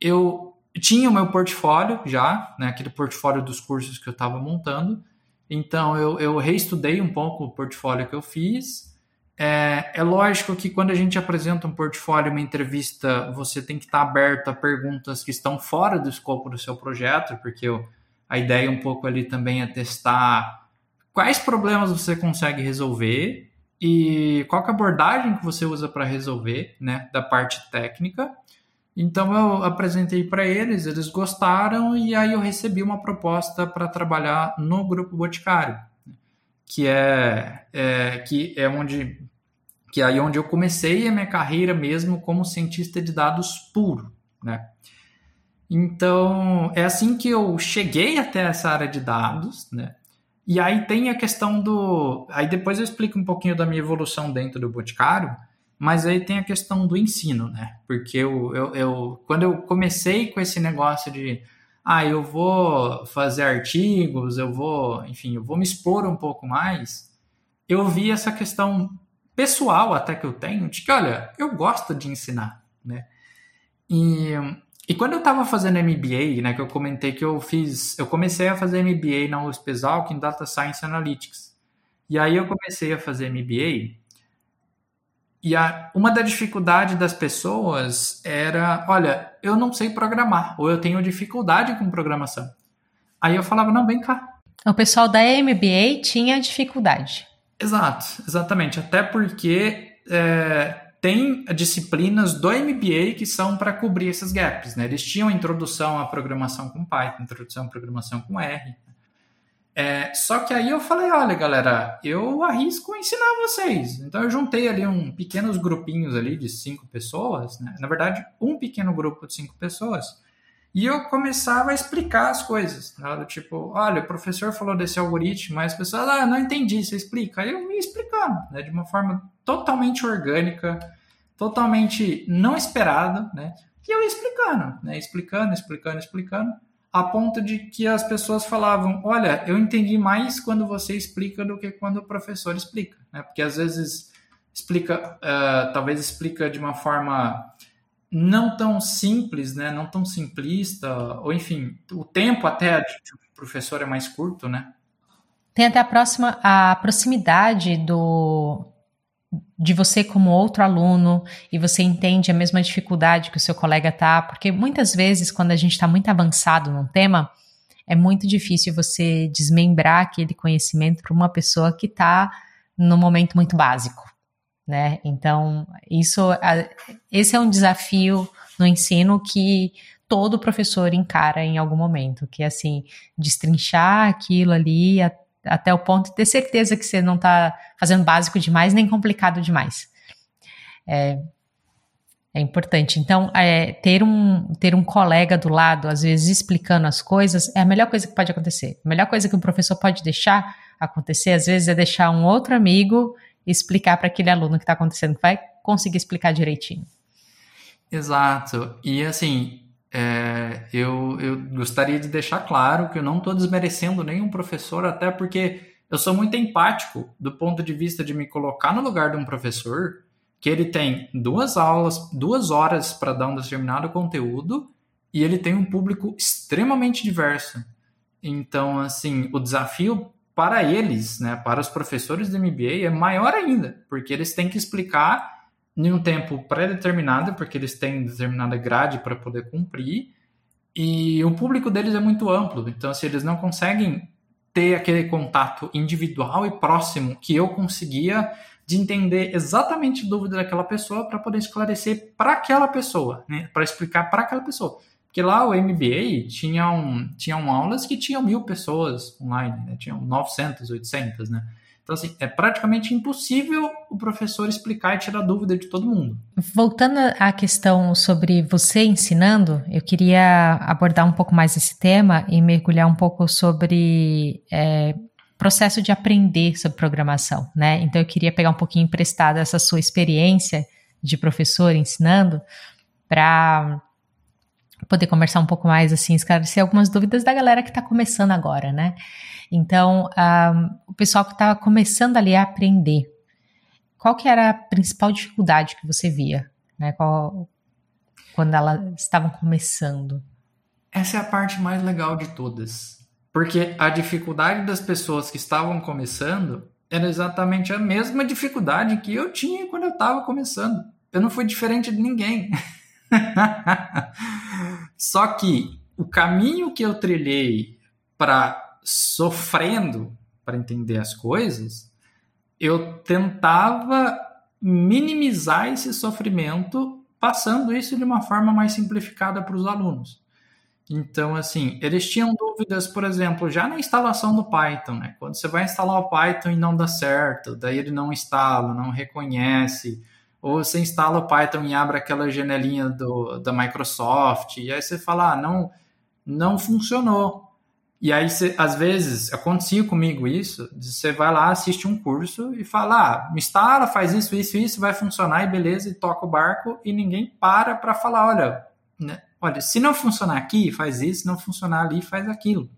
Eu tinha o meu portfólio já, né, aquele portfólio dos cursos que eu estava montando. Então eu, eu reestudei um pouco o portfólio que eu fiz é, é, lógico que quando a gente apresenta um portfólio, uma entrevista, você tem que estar aberto a perguntas que estão fora do escopo do seu projeto, porque a ideia um pouco ali também é testar quais problemas você consegue resolver e qual é a abordagem que você usa para resolver, né, da parte técnica. Então eu apresentei para eles, eles gostaram e aí eu recebi uma proposta para trabalhar no grupo Boticário que é, é, que é onde que é aí onde eu comecei a minha carreira mesmo como cientista de dados puro, né? Então, é assim que eu cheguei até essa área de dados, né? E aí tem a questão do. Aí depois eu explico um pouquinho da minha evolução dentro do Boticário, mas aí tem a questão do ensino, né? Porque eu, eu, eu quando eu comecei com esse negócio de ah, eu vou fazer artigos, eu vou, enfim, eu vou me expor um pouco mais, eu vi essa questão pessoal até que eu tenho de que, olha, eu gosto de ensinar, né? E, e quando eu estava fazendo MBA, né, que eu comentei que eu fiz, eu comecei a fazer MBA na USP em Data Science Analytics. E aí eu comecei a fazer MBA e a, uma da dificuldade das pessoas era, olha, eu não sei programar, ou eu tenho dificuldade com programação. Aí eu falava, não, vem cá. O pessoal da MBA tinha dificuldade. Exato, exatamente. Até porque é, tem disciplinas do MBA que são para cobrir esses gaps. Né? Eles tinham introdução à programação com Python, introdução à programação com R. É, só que aí eu falei, olha, galera, eu arrisco ensinar vocês. Então eu juntei ali um pequenos grupinhos ali de cinco pessoas, né? na verdade um pequeno grupo de cinco pessoas, e eu começava a explicar as coisas, né? tipo, olha, o professor falou desse algoritmo, mas as pessoas, ah, não entendi, você explica. Aí eu me explicando, né? de uma forma totalmente orgânica, totalmente não esperada, né? E eu ia explicando, né? Explicando, explicando, explicando a ponto de que as pessoas falavam: Olha, eu entendi mais quando você explica do que quando o professor explica, né? Porque às vezes explica, uh, talvez explica de uma forma não tão simples, né? Não tão simplista, ou enfim, o tempo até de professor é mais curto, né? Tem até a próxima a proximidade do de você como outro aluno e você entende a mesma dificuldade que o seu colega tá, porque muitas vezes quando a gente está muito avançado num tema, é muito difícil você desmembrar aquele conhecimento para uma pessoa que está no momento muito básico, né? Então, isso, esse é um desafio no ensino que todo professor encara em algum momento, que é assim, destrinchar aquilo ali até o ponto de ter certeza que você não está fazendo básico demais nem complicado demais. É, é importante. Então, é, ter, um, ter um colega do lado, às vezes explicando as coisas, é a melhor coisa que pode acontecer. A melhor coisa que um professor pode deixar acontecer, às vezes, é deixar um outro amigo explicar para aquele aluno que está acontecendo, que vai conseguir explicar direitinho. Exato. E assim, é, eu, eu gostaria de deixar claro que eu não estou desmerecendo nenhum professor, até porque eu sou muito empático do ponto de vista de me colocar no lugar de um professor que ele tem duas aulas, duas horas para dar um determinado conteúdo e ele tem um público extremamente diverso. Então, assim, o desafio para eles, né, para os professores do MBA é maior ainda, porque eles têm que explicar em um tempo pré-determinado, porque eles têm determinada grade para poder cumprir, e o público deles é muito amplo, então se eles não conseguem ter aquele contato individual e próximo que eu conseguia de entender exatamente a dúvida daquela pessoa para poder esclarecer para aquela pessoa, né? para explicar para aquela pessoa. Porque lá o MBA tinham, tinham aulas que tinham mil pessoas online, né? tinham 900, 800, né? Então, assim, é praticamente impossível o professor explicar e tirar dúvida de todo mundo. Voltando à questão sobre você ensinando, eu queria abordar um pouco mais esse tema e mergulhar um pouco sobre é, processo de aprender sobre programação, né? Então, eu queria pegar um pouquinho emprestada essa sua experiência de professor ensinando para poder conversar um pouco mais, assim, esclarecer algumas dúvidas da galera que está começando agora, né? Então, um, o pessoal que estava começando ali a aprender, qual que era a principal dificuldade que você via, né? Qual, quando elas estavam começando? Essa é a parte mais legal de todas. Porque a dificuldade das pessoas que estavam começando era exatamente a mesma dificuldade que eu tinha quando eu estava começando. Eu não fui diferente de ninguém. [LAUGHS] Só que o caminho que eu trilhei para sofrendo para entender as coisas, eu tentava minimizar esse sofrimento passando isso de uma forma mais simplificada para os alunos. Então, assim, eles tinham dúvidas, por exemplo, já na instalação do Python, né? Quando você vai instalar o Python e não dá certo, daí ele não instala, não reconhece, ou você instala o Python e abre aquela janelinha do, da Microsoft, e aí você fala, ah, não, não funcionou. E aí, cê, às vezes, acontecia comigo isso, você vai lá, assiste um curso e fala, ah, instala, faz isso, isso, isso, vai funcionar e beleza, e toca o barco, e ninguém para para falar, olha, né, olha, se não funcionar aqui, faz isso, se não funcionar ali, faz aquilo.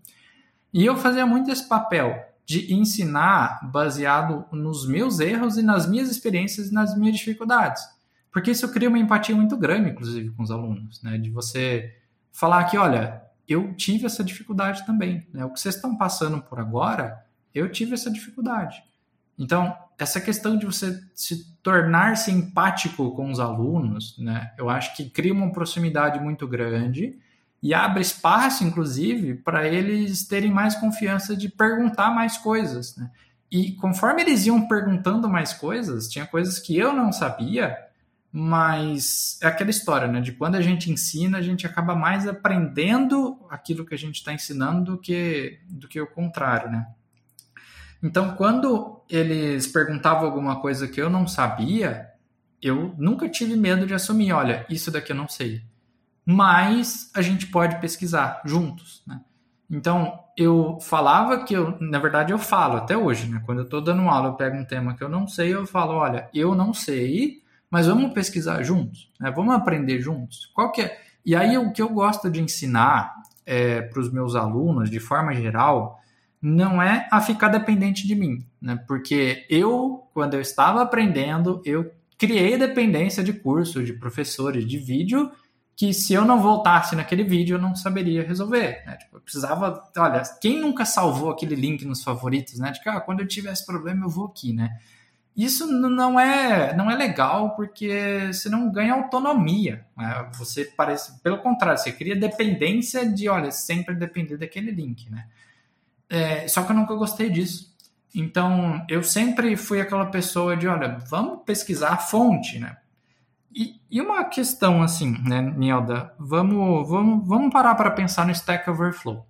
E eu fazia muito esse papel, de ensinar baseado nos meus erros e nas minhas experiências e nas minhas dificuldades. Porque isso cria uma empatia muito grande, inclusive, com os alunos, né? De você falar que, olha, eu tive essa dificuldade também. Né? O que vocês estão passando por agora, eu tive essa dificuldade. Então, essa questão de você se tornar-se empático com os alunos, né? Eu acho que cria uma proximidade muito grande e abre espaço, inclusive, para eles terem mais confiança de perguntar mais coisas, né? E conforme eles iam perguntando mais coisas, tinha coisas que eu não sabia, mas é aquela história, né? De quando a gente ensina, a gente acaba mais aprendendo aquilo que a gente está ensinando do que, do que o contrário, né? Então, quando eles perguntavam alguma coisa que eu não sabia, eu nunca tive medo de assumir, olha, isso daqui eu não sei. Mas a gente pode pesquisar juntos, né? Então, eu falava que eu, na verdade, eu falo até hoje, né? Quando eu estou dando aula, eu pego um tema que eu não sei, eu falo, olha, eu não sei, mas vamos pesquisar juntos, né? Vamos aprender juntos. Qual que é? E aí, o que eu gosto de ensinar é, para os meus alunos, de forma geral, não é a ficar dependente de mim, né? Porque eu, quando eu estava aprendendo, eu criei dependência de curso, de professores, de vídeo, que se eu não voltasse naquele vídeo, eu não saberia resolver. Né? Tipo, eu precisava. Olha, quem nunca salvou aquele link nos favoritos, né? De que ah, quando eu tiver esse problema, eu vou aqui, né? Isso não é, não é legal porque você não ganha autonomia. Né? Você parece, pelo contrário, você cria dependência de, olha, sempre depender daquele link, né? É, só que eu nunca gostei disso. Então, eu sempre fui aquela pessoa de, olha, vamos pesquisar a fonte, né? E, e uma questão assim, né, Nielda, vamos, vamos, vamos parar para pensar no Stack Overflow.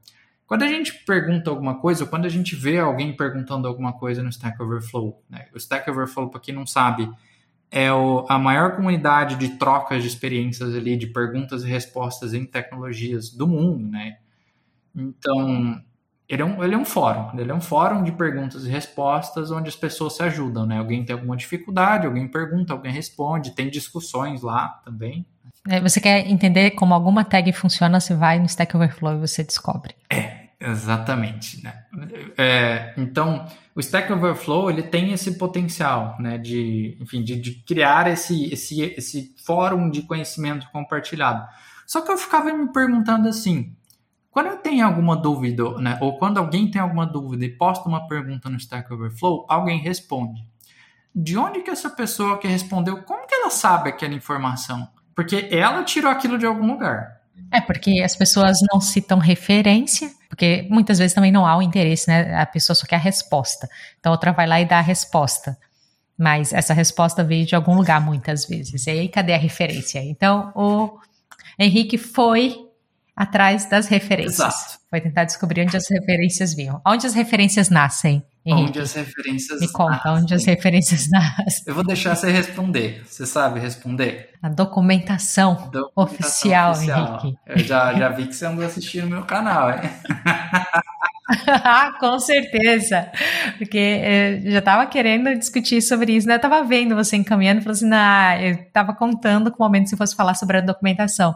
Quando a gente pergunta alguma coisa, ou quando a gente vê alguém perguntando alguma coisa no Stack Overflow, né? o Stack Overflow, para quem não sabe, é o, a maior comunidade de trocas de experiências ali, de perguntas e respostas em tecnologias do mundo, né? Então, ele é, um, ele é um fórum, ele é um fórum de perguntas e respostas onde as pessoas se ajudam, né? Alguém tem alguma dificuldade, alguém pergunta, alguém responde, tem discussões lá também. É, você quer entender como alguma tag funciona, você vai no Stack Overflow e você descobre. É, exatamente, né? É, então, o Stack Overflow, ele tem esse potencial, né? De, enfim, de, de criar esse, esse, esse fórum de conhecimento compartilhado. Só que eu ficava me perguntando assim, quando eu tenho alguma dúvida, né, ou quando alguém tem alguma dúvida e posta uma pergunta no Stack Overflow, alguém responde. De onde que essa pessoa que respondeu, como que ela sabe aquela informação? Porque ela tirou aquilo de algum lugar. É porque as pessoas não citam referência, porque muitas vezes também não há o interesse, né? A pessoa só quer a resposta. Então a outra vai lá e dá a resposta. Mas essa resposta veio de algum lugar muitas vezes. E aí cadê a referência? Então o Henrique foi atrás das referências. Exato. Foi tentar descobrir onde as referências vinham. Onde as referências nascem? Henrique? Onde as referências Me conta, nascem. onde as referências [LAUGHS] nascem. Eu vou deixar você responder. Você sabe responder? A documentação, documentação oficial, oficial, Henrique. Eu já, já vi que você andou assistindo meu canal, hein? [LAUGHS] [LAUGHS] Com certeza, porque eu já estava querendo discutir sobre isso, né? Eu estava vendo você encaminhando, falou assim, nah, eu estava contando com o momento se fosse falar sobre a documentação.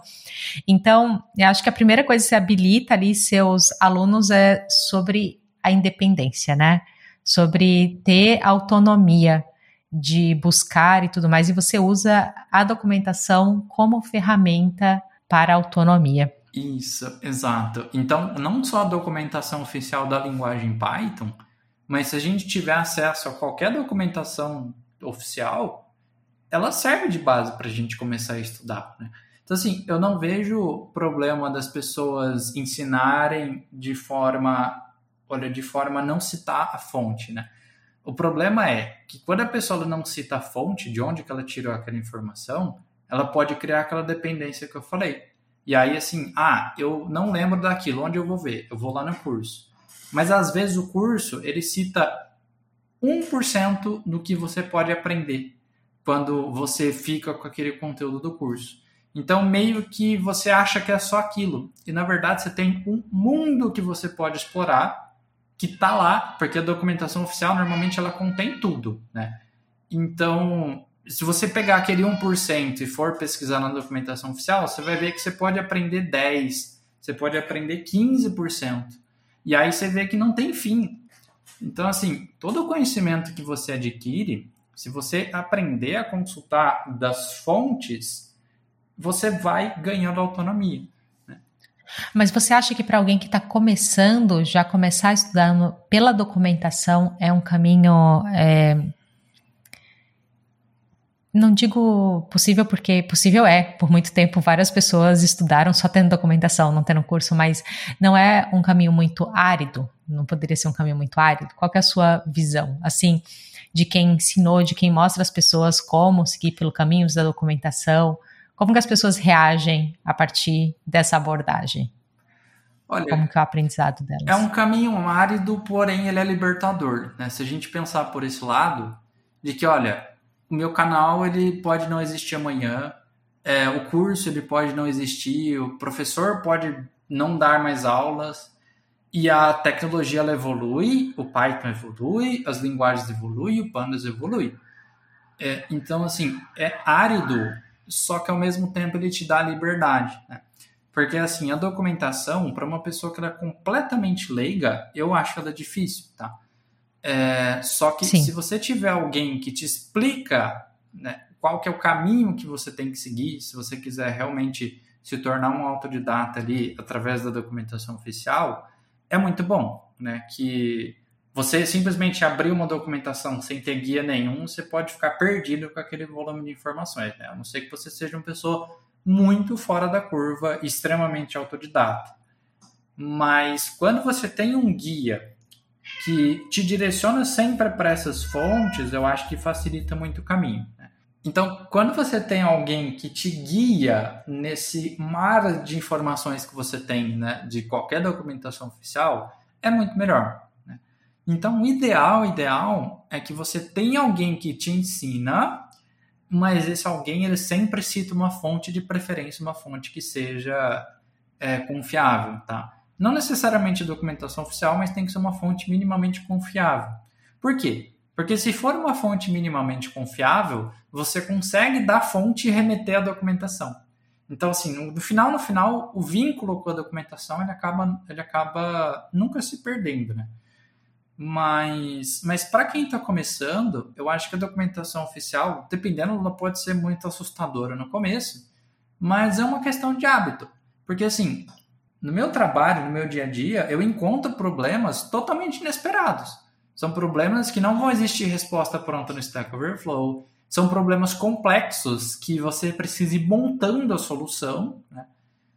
Então, eu acho que a primeira coisa que você habilita ali seus alunos é sobre a independência, né? Sobre ter autonomia de buscar e tudo mais, e você usa a documentação como ferramenta para a autonomia. Isso, exato. Então, não só a documentação oficial da linguagem Python, mas se a gente tiver acesso a qualquer documentação oficial, ela serve de base para a gente começar a estudar. Né? Então, assim, eu não vejo problema das pessoas ensinarem de forma, olha, de forma não citar a fonte, né? O problema é que quando a pessoa não cita a fonte, de onde que ela tirou aquela informação, ela pode criar aquela dependência que eu falei. E aí, assim, ah, eu não lembro daquilo, onde eu vou ver? Eu vou lá no curso. Mas às vezes o curso, ele cita 1% do que você pode aprender quando você fica com aquele conteúdo do curso. Então, meio que você acha que é só aquilo. E na verdade, você tem um mundo que você pode explorar que está lá, porque a documentação oficial normalmente ela contém tudo, né? Então, se você pegar aquele 1% e for pesquisar na documentação oficial, você vai ver que você pode aprender 10, você pode aprender 15%. E aí você vê que não tem fim. Então, assim, todo o conhecimento que você adquire, se você aprender a consultar das fontes, você vai ganhando autonomia. Né? Mas você acha que para alguém que está começando, já começar estudando pela documentação é um caminho é, não digo possível porque possível é. Por muito tempo várias pessoas estudaram só tendo documentação, não tendo curso, mas não é um caminho muito árido. Não poderia ser um caminho muito árido. Qual é a sua visão, assim, de quem ensinou, de quem mostra às pessoas como seguir pelo caminho da documentação? Como que as pessoas reagem a partir dessa abordagem? Olha, como que é o aprendizado delas? É um caminho árido, porém ele é libertador. Né? Se a gente pensar por esse lado, de que, olha, o meu canal ele pode não existir amanhã, é, o curso ele pode não existir, o professor pode não dar mais aulas e a tecnologia ela evolui, o Python evolui, as linguagens evoluem, o Pandas evolui. É, então assim é árido, só que ao mesmo tempo ele te dá liberdade, né? Porque assim a documentação para uma pessoa que é completamente leiga, eu acho ela difícil, tá? É, só que Sim. se você tiver alguém que te explica né, qual que é o caminho que você tem que seguir, se você quiser realmente se tornar um autodidata ali através da documentação oficial, é muito bom, né? Que você simplesmente abrir uma documentação sem ter guia nenhum, você pode ficar perdido com aquele volume de informações, né? A não ser que você seja uma pessoa muito fora da curva, extremamente autodidata. Mas quando você tem um guia que te direciona sempre para essas fontes, eu acho que facilita muito o caminho. Né? Então, quando você tem alguém que te guia nesse mar de informações que você tem né, de qualquer documentação oficial, é muito melhor. Né? Então, o ideal, ideal é que você tenha alguém que te ensina, mas esse alguém ele sempre cita uma fonte de preferência, uma fonte que seja é, confiável, tá? Não necessariamente documentação oficial, mas tem que ser uma fonte minimamente confiável. Por quê? Porque se for uma fonte minimamente confiável, você consegue da fonte e remeter a documentação. Então, assim, no final, no final, o vínculo com a documentação ele acaba, ele acaba nunca se perdendo, né? Mas, mas para quem está começando, eu acho que a documentação oficial, dependendo, ela pode ser muito assustadora no começo, mas é uma questão de hábito. Porque, assim, no meu trabalho, no meu dia a dia, eu encontro problemas totalmente inesperados. São problemas que não vão existir resposta pronta no Stack Overflow. São problemas complexos que você precisa ir montando a solução. Né?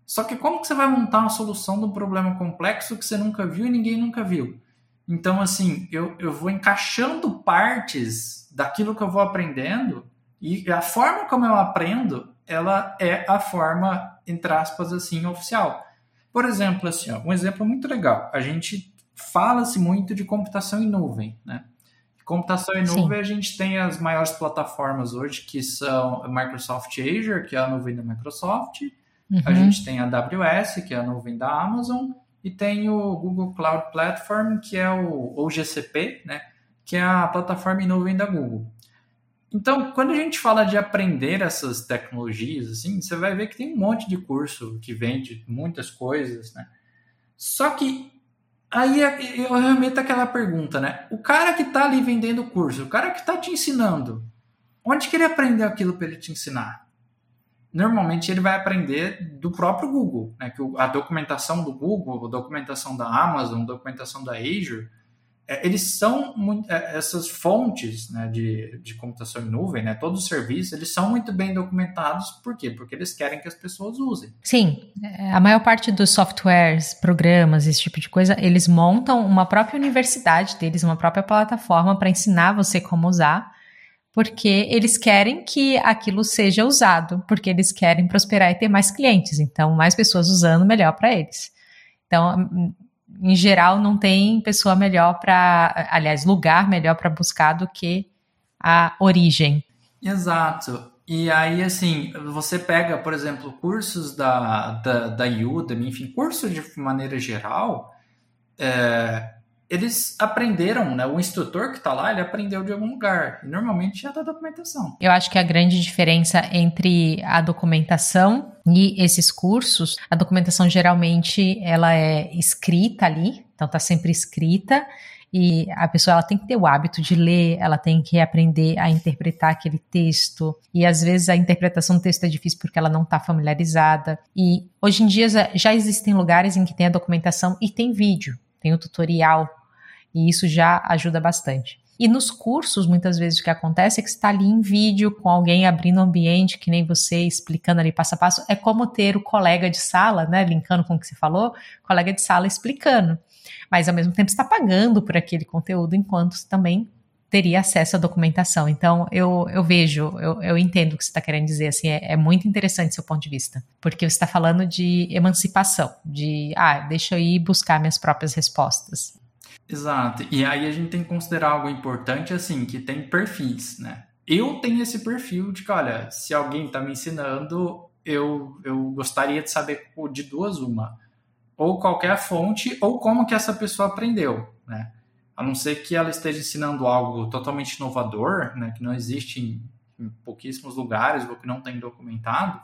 Só que como que você vai montar uma solução de um problema complexo que você nunca viu e ninguém nunca viu? Então, assim, eu, eu vou encaixando partes daquilo que eu vou aprendendo e a forma como eu aprendo, ela é a forma, entre aspas, assim, oficial. Por exemplo, assim, ó, um exemplo muito legal. A gente fala-se muito de computação em nuvem, né? Computação em nuvem, Sim. a gente tem as maiores plataformas hoje, que são a Microsoft Azure, que é a nuvem da Microsoft, uhum. a gente tem a AWS, que é a nuvem da Amazon, e tem o Google Cloud Platform, que é o, ou GCP, né? Que é a plataforma em nuvem da Google. Então, quando a gente fala de aprender essas tecnologias, assim, você vai ver que tem um monte de curso que vende muitas coisas, né? Só que aí eu remeto aquela pergunta, né? O cara que está ali vendendo o curso, o cara que está te ensinando, onde que ele aprendeu aquilo para ele te ensinar? Normalmente ele vai aprender do próprio Google, né? Que a documentação do Google, a documentação da Amazon, a documentação da Azure, é, eles são muito, é, essas fontes né, de, de computação em nuvem, né, todos os serviços, eles são muito bem documentados. Por quê? Porque eles querem que as pessoas usem. Sim, a maior parte dos softwares, programas, esse tipo de coisa, eles montam uma própria universidade deles, uma própria plataforma para ensinar você como usar, porque eles querem que aquilo seja usado, porque eles querem prosperar e ter mais clientes. Então, mais pessoas usando, melhor para eles. Então, em geral, não tem pessoa melhor para, aliás, lugar melhor para buscar do que a origem. Exato. E aí, assim, você pega, por exemplo, cursos da, da, da Udemy, enfim, cursos de maneira geral, é, eles aprenderam, né? O instrutor que está lá, ele aprendeu de algum lugar. E normalmente é da documentação. Eu acho que a grande diferença entre a documentação e esses cursos, a documentação geralmente ela é escrita ali, então está sempre escrita. e a pessoa ela tem que ter o hábito de ler, ela tem que aprender a interpretar aquele texto, e às vezes a interpretação do texto é difícil porque ela não está familiarizada. E hoje em dia já existem lugares em que tem a documentação e tem vídeo, tem o tutorial, e isso já ajuda bastante. E nos cursos, muitas vezes o que acontece é que está ali em vídeo com alguém abrindo o ambiente, que nem você, explicando ali passo a passo. É como ter o colega de sala, né? Linkando com o que você falou, colega de sala explicando. Mas ao mesmo tempo está pagando por aquele conteúdo, enquanto também teria acesso à documentação. Então, eu, eu vejo, eu, eu entendo o que você está querendo dizer, assim, é, é muito interessante seu ponto de vista, porque você está falando de emancipação, de, ah, deixa eu ir buscar minhas próprias respostas. Exato. E aí a gente tem que considerar algo importante, assim, que tem perfis, né? Eu tenho esse perfil de que, olha, se alguém está me ensinando, eu, eu gostaria de saber de duas uma. Ou qualquer fonte, ou como que essa pessoa aprendeu, né? A não ser que ela esteja ensinando algo totalmente inovador, né? Que não existe em, em pouquíssimos lugares, ou que não tem documentado.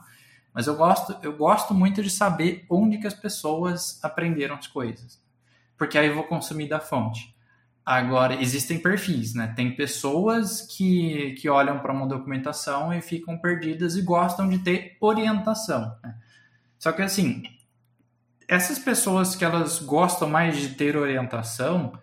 Mas eu gosto, eu gosto muito de saber onde que as pessoas aprenderam as coisas porque aí eu vou consumir da fonte. Agora, existem perfis, né? Tem pessoas que, que olham para uma documentação e ficam perdidas e gostam de ter orientação. Né? Só que, assim, essas pessoas que elas gostam mais de ter orientação,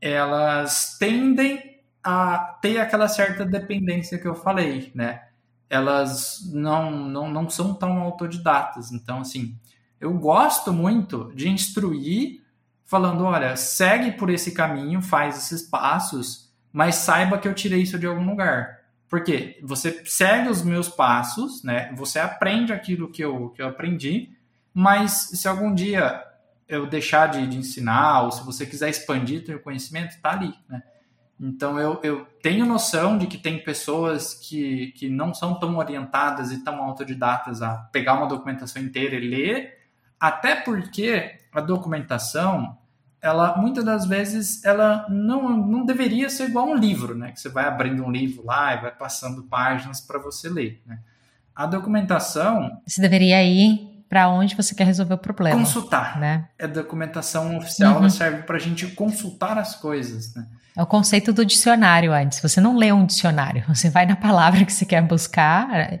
elas tendem a ter aquela certa dependência que eu falei, né? Elas não, não, não são tão autodidatas. Então, assim, eu gosto muito de instruir falando: olha, segue por esse caminho, faz esses passos, mas saiba que eu tirei isso de algum lugar. Porque você segue os meus passos, né? Você aprende aquilo que eu, que eu aprendi, mas se algum dia eu deixar de, de ensinar, ou se você quiser expandir seu conhecimento, tá ali, né? Então eu, eu tenho noção de que tem pessoas que, que não são tão orientadas e tão autodidatas a pegar uma documentação inteira e ler, até porque a documentação ela muitas das vezes ela não, não deveria ser igual um livro, né? Que você vai abrindo um livro lá e vai passando páginas para você ler. Né? A documentação. Você deveria ir para onde você quer resolver o problema. Consultar. Né? É documentação oficial, uhum. ela serve para a gente consultar as coisas. Né? É o conceito do dicionário antes. Você não lê um dicionário, [LAUGHS] você vai na palavra que você quer buscar.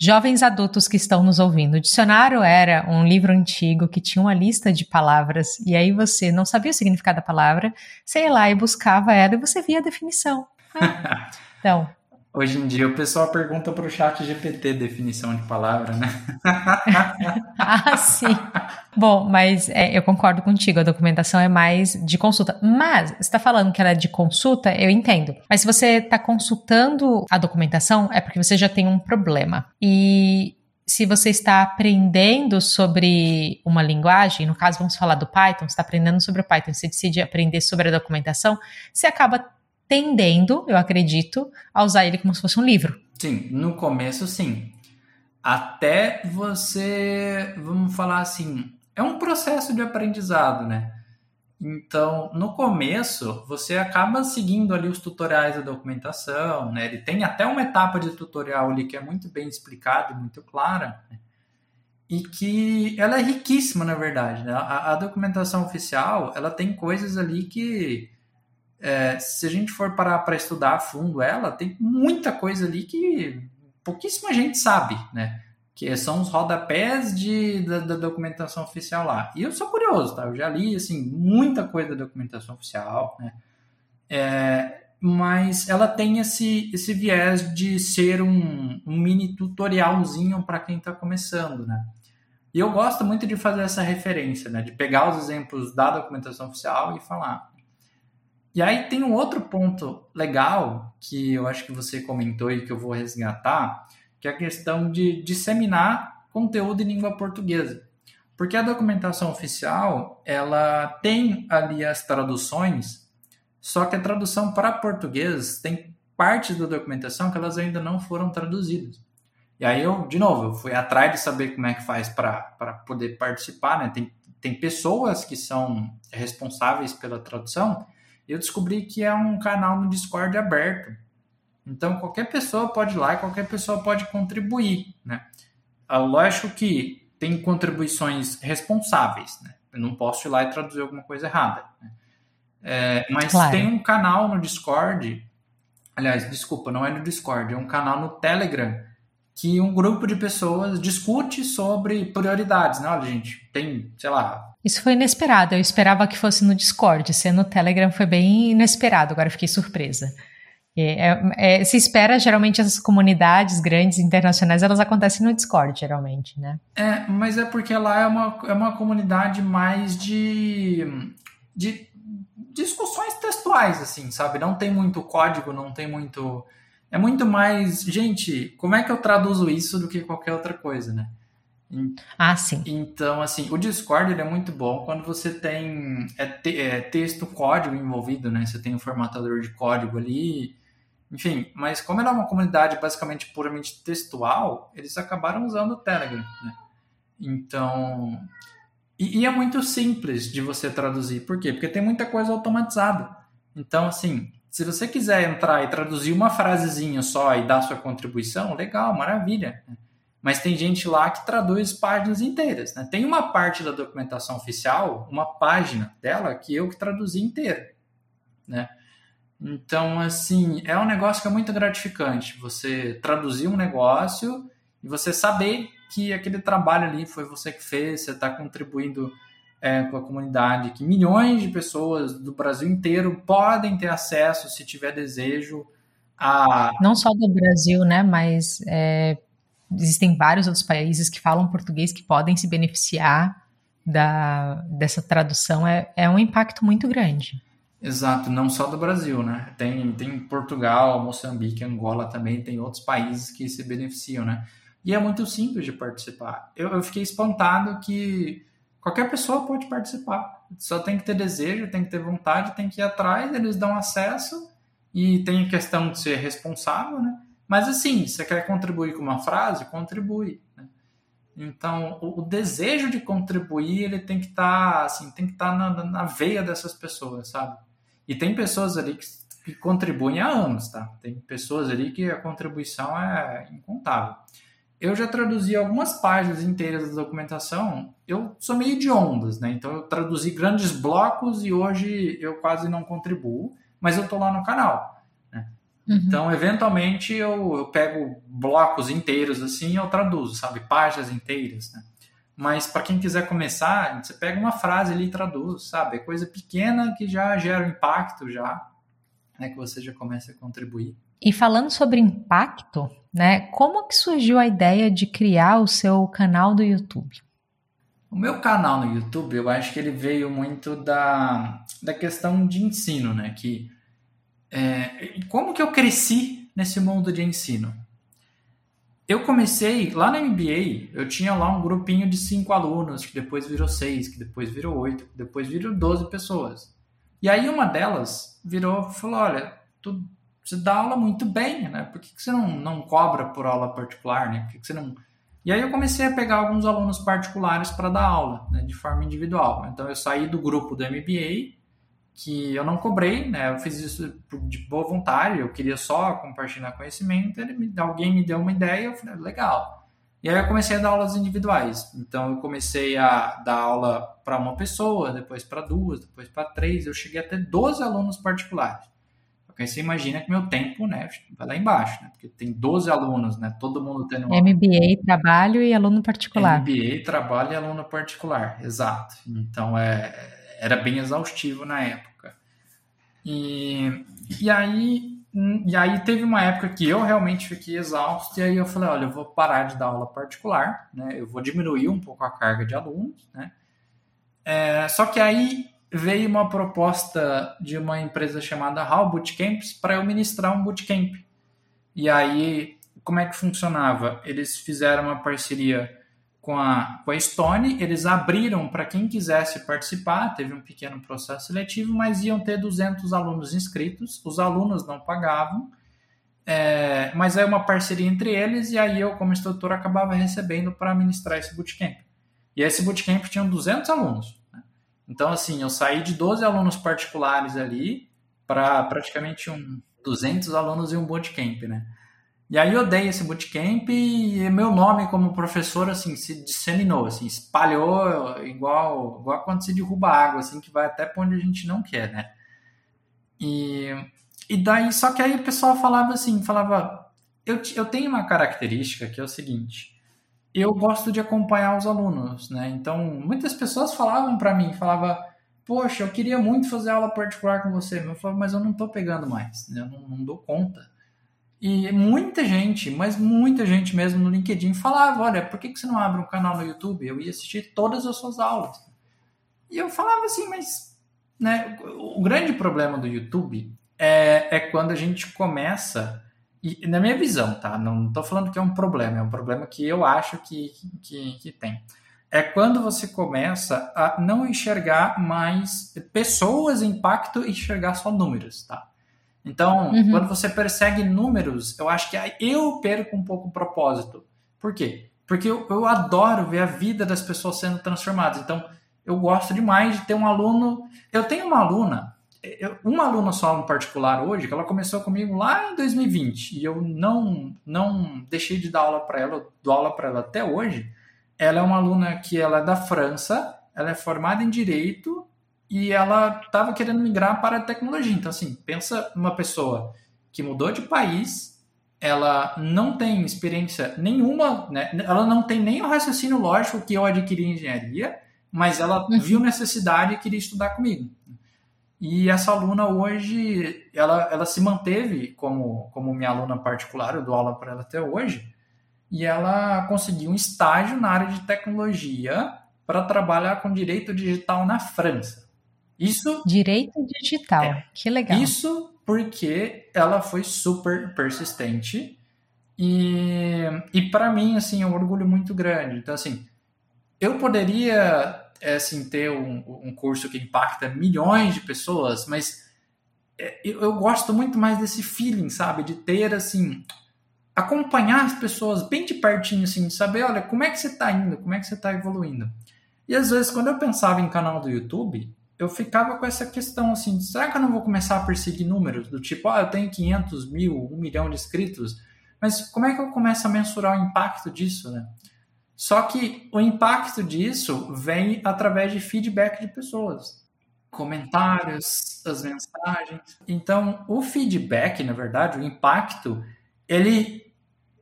Jovens adultos que estão nos ouvindo, o dicionário era um livro antigo que tinha uma lista de palavras e aí você não sabia o significado da palavra, ia lá e buscava ela e você via a definição. Ah, [LAUGHS] então, Hoje em dia o pessoal pergunta para o chat GPT definição de palavra, né? [LAUGHS] ah, sim. Bom, mas é, eu concordo contigo, a documentação é mais de consulta. Mas, você está falando que ela é de consulta, eu entendo. Mas se você está consultando a documentação, é porque você já tem um problema. E se você está aprendendo sobre uma linguagem, no caso vamos falar do Python, você está aprendendo sobre o Python, você decide aprender sobre a documentação, você acaba tendendo, eu acredito, a usar ele como se fosse um livro. Sim, no começo sim. Até você, vamos falar assim, é um processo de aprendizado, né? Então, no começo, você acaba seguindo ali os tutoriais da documentação, né? Ele tem até uma etapa de tutorial ali que é muito bem explicada e muito clara, né? e que ela é riquíssima, na verdade. Né? A, a, documentação oficial, ela tem coisas ali que é, se a gente for parar para estudar a fundo ela, tem muita coisa ali que pouquíssima gente sabe, né? Que são os rodapés de, da, da, documentação oficial lá. E eu sou curioso, tá? Eu já li, assim, muita coisa da documentação oficial, né? É, mas ela tem esse, esse viés de ser um, um mini tutorialzinho para quem está começando, né? E eu gosto muito de fazer essa referência, né? De pegar os exemplos da documentação oficial e falar, e aí tem um outro ponto legal que eu acho que você comentou e que eu vou resgatar, que é a questão de disseminar conteúdo em língua portuguesa. Porque a documentação oficial, ela tem ali as traduções, só que a tradução para português tem partes da documentação que elas ainda não foram traduzidas. E aí eu, de novo, eu fui atrás de saber como é que faz para poder participar, né? Tem, tem pessoas que são responsáveis pela tradução, eu descobri que é um canal no Discord aberto. Então qualquer pessoa pode ir lá e qualquer pessoa pode contribuir, né? Ah, lógico que tem contribuições responsáveis, né? Eu não posso ir lá e traduzir alguma coisa errada. Né? É, mas claro. tem um canal no Discord, aliás, desculpa, não é no Discord, é um canal no Telegram que um grupo de pessoas discute sobre prioridades, né? Olha, gente, tem, sei lá. Isso foi inesperado. Eu esperava que fosse no Discord. Ser no Telegram foi bem inesperado. Agora fiquei surpresa. É, é, se espera, geralmente, essas comunidades grandes internacionais, elas acontecem no Discord, geralmente, né? É, mas é porque lá é uma, é uma comunidade mais de, de discussões textuais, assim, sabe? Não tem muito código, não tem muito é muito mais, gente, como é que eu traduzo isso do que qualquer outra coisa, né? Ah, sim. Então, assim, o Discord ele é muito bom quando você tem é, te, é, texto, código envolvido, né? Você tem um formatador de código ali, enfim. Mas como ela é uma comunidade basicamente puramente textual, eles acabaram usando o Telegram, né? Então, e, e é muito simples de você traduzir. Por quê? Porque tem muita coisa automatizada. Então, assim, se você quiser entrar e traduzir uma frasezinha só e dar sua contribuição, legal, maravilha. Mas tem gente lá que traduz páginas inteiras. Né? Tem uma parte da documentação oficial, uma página dela, que eu que traduzi inteira. Né? Então, assim, é um negócio que é muito gratificante. Você traduzir um negócio e você saber que aquele trabalho ali foi você que fez, você está contribuindo é, com a comunidade, que milhões de pessoas do Brasil inteiro podem ter acesso, se tiver desejo, a. Não só do Brasil, né? Mas é, existem vários outros países que falam português que podem se beneficiar da, dessa tradução. É, é um impacto muito grande. Exato, não só do Brasil, né? Tem, tem Portugal, Moçambique, Angola também, tem outros países que se beneficiam, né? E é muito simples de participar. Eu, eu fiquei espantado que Qualquer pessoa pode participar. Só tem que ter desejo, tem que ter vontade, tem que ir atrás, eles dão acesso e tem a questão de ser responsável, né? Mas assim, você quer contribuir com uma frase, contribui. Né? Então, o, o, desejo de contribuir, ele tem que estar, tá, assim, tem que estar tá na, na, veia dessas pessoas, sabe? E tem pessoas ali que, que contribuem há anos, tá? Tem pessoas ali que a contribuição é incontável eu já traduzi algumas páginas inteiras da documentação. Eu sou meio de ondas, né? Então eu traduzi grandes blocos e hoje eu quase não contribuo, mas eu estou lá no canal. Né? Uhum. Então, eventualmente, eu, eu, pego blocos inteiros assim e eu traduzo, sabe? Páginas inteiras, né? Mas para quem quiser começar, você pega uma frase ali e traduz, sabe? É coisa pequena que já gera um impacto já, né? Que você já começa a contribuir. E falando sobre impacto, né? Como que surgiu a ideia de criar o seu canal do YouTube? O meu canal no YouTube, eu acho que ele veio muito da, da questão de ensino, né? Que é, como que eu cresci nesse mundo de ensino? Eu comecei lá na MBA, eu tinha lá um grupinho de cinco alunos, que depois virou seis, que depois virou oito, que depois virou doze pessoas. E aí uma delas virou e falou: Olha, tu você dá aula muito bem, né? Por que, que você não, não cobra por aula particular, né? Por que, que você não... E aí eu comecei a pegar alguns alunos particulares para dar aula, né, de forma individual. Então eu saí do grupo do MBA, que eu não cobrei, né? Eu fiz isso de boa vontade, eu queria só compartilhar conhecimento, ele alguém me deu uma ideia, eu falei, legal. E aí eu comecei a dar aulas individuais. Então eu comecei a dar aula para uma pessoa, depois para duas, depois para três, eu cheguei a ter 12 alunos particulares. Porque aí você imagina que meu tempo, né, vai lá embaixo, né? Porque tem 12 alunos, né? Todo mundo tendo uma... MBA, trabalho e aluno particular. MBA, trabalho e aluno particular, exato. Então, é, era bem exaustivo na época. E, e aí e aí teve uma época que eu realmente fiquei exausto e aí eu falei, olha, eu vou parar de dar aula particular, né? Eu vou diminuir um pouco a carga de alunos, né? É, só que aí veio uma proposta de uma empresa chamada Hall Bootcamps para eu ministrar um bootcamp. E aí, como é que funcionava? Eles fizeram uma parceria com a, com a Stone, eles abriram para quem quisesse participar, teve um pequeno processo seletivo, mas iam ter 200 alunos inscritos, os alunos não pagavam, é, mas é uma parceria entre eles, e aí eu, como instrutor, acabava recebendo para ministrar esse bootcamp. E esse bootcamp tinha 200 alunos. Então, assim, eu saí de 12 alunos particulares ali para praticamente um 200 alunos e um bootcamp, né? E aí eu dei esse bootcamp e meu nome como professor, assim, se disseminou, assim, espalhou igual, igual quando se derruba água, assim, que vai até para onde a gente não quer, né? E, e daí, só que aí o pessoal falava assim, falava, eu, eu tenho uma característica que é o seguinte, eu gosto de acompanhar os alunos, né? Então, muitas pessoas falavam para mim, falava, poxa, eu queria muito fazer aula particular com você, eu falava, mas eu não tô pegando mais, né? eu não, não dou conta. E muita gente, mas muita gente mesmo no LinkedIn falava, olha, por que, que você não abre um canal no YouTube? Eu ia assistir todas as suas aulas. E eu falava assim, mas né, o grande problema do YouTube é, é quando a gente começa e na minha visão, tá? Não estou falando que é um problema, é um problema que eu acho que, que, que tem. É quando você começa a não enxergar mais pessoas, impacto e enxergar só números, tá? Então, uhum. quando você persegue números, eu acho que eu perco um pouco o propósito. Por quê? Porque eu, eu adoro ver a vida das pessoas sendo transformadas. Então, eu gosto demais de ter um aluno. Eu tenho uma aluna uma aluna só em particular hoje, que ela começou comigo lá em 2020 e eu não não deixei de dar aula para ela, dou aula para ela até hoje. Ela é uma aluna que ela é da França, ela é formada em direito e ela estava querendo migrar para a tecnologia. Então assim, pensa uma pessoa que mudou de país, ela não tem experiência nenhuma, né? Ela não tem nem o raciocínio lógico que eu adquiri em engenharia, mas ela uhum. viu necessidade e queria estudar comigo. E essa aluna hoje, ela, ela se manteve como, como minha aluna particular, eu dou aula para ela até hoje, e ela conseguiu um estágio na área de tecnologia para trabalhar com direito digital na França. Isso. Direito digital, é, que legal. Isso porque ela foi super persistente e, e para mim, assim, é um orgulho muito grande. Então, assim, eu poderia é, assim, ter um, um curso que impacta milhões de pessoas, mas é, eu, gosto muito mais desse feeling, sabe? De ter, assim, acompanhar as pessoas bem de pertinho, assim, de saber, olha, como é que você está indo, como é que você está evoluindo. E às vezes, quando eu pensava em canal do YouTube, eu ficava com essa questão, assim, será que eu não vou começar a perseguir números? Do tipo, ah, eu tenho 500 mil, 1 milhão de inscritos, mas como é que eu começo a mensurar o impacto disso, né? Só que o impacto disso vem através de feedback de pessoas, comentários, as mensagens. Então, o feedback, na verdade, o impacto, ele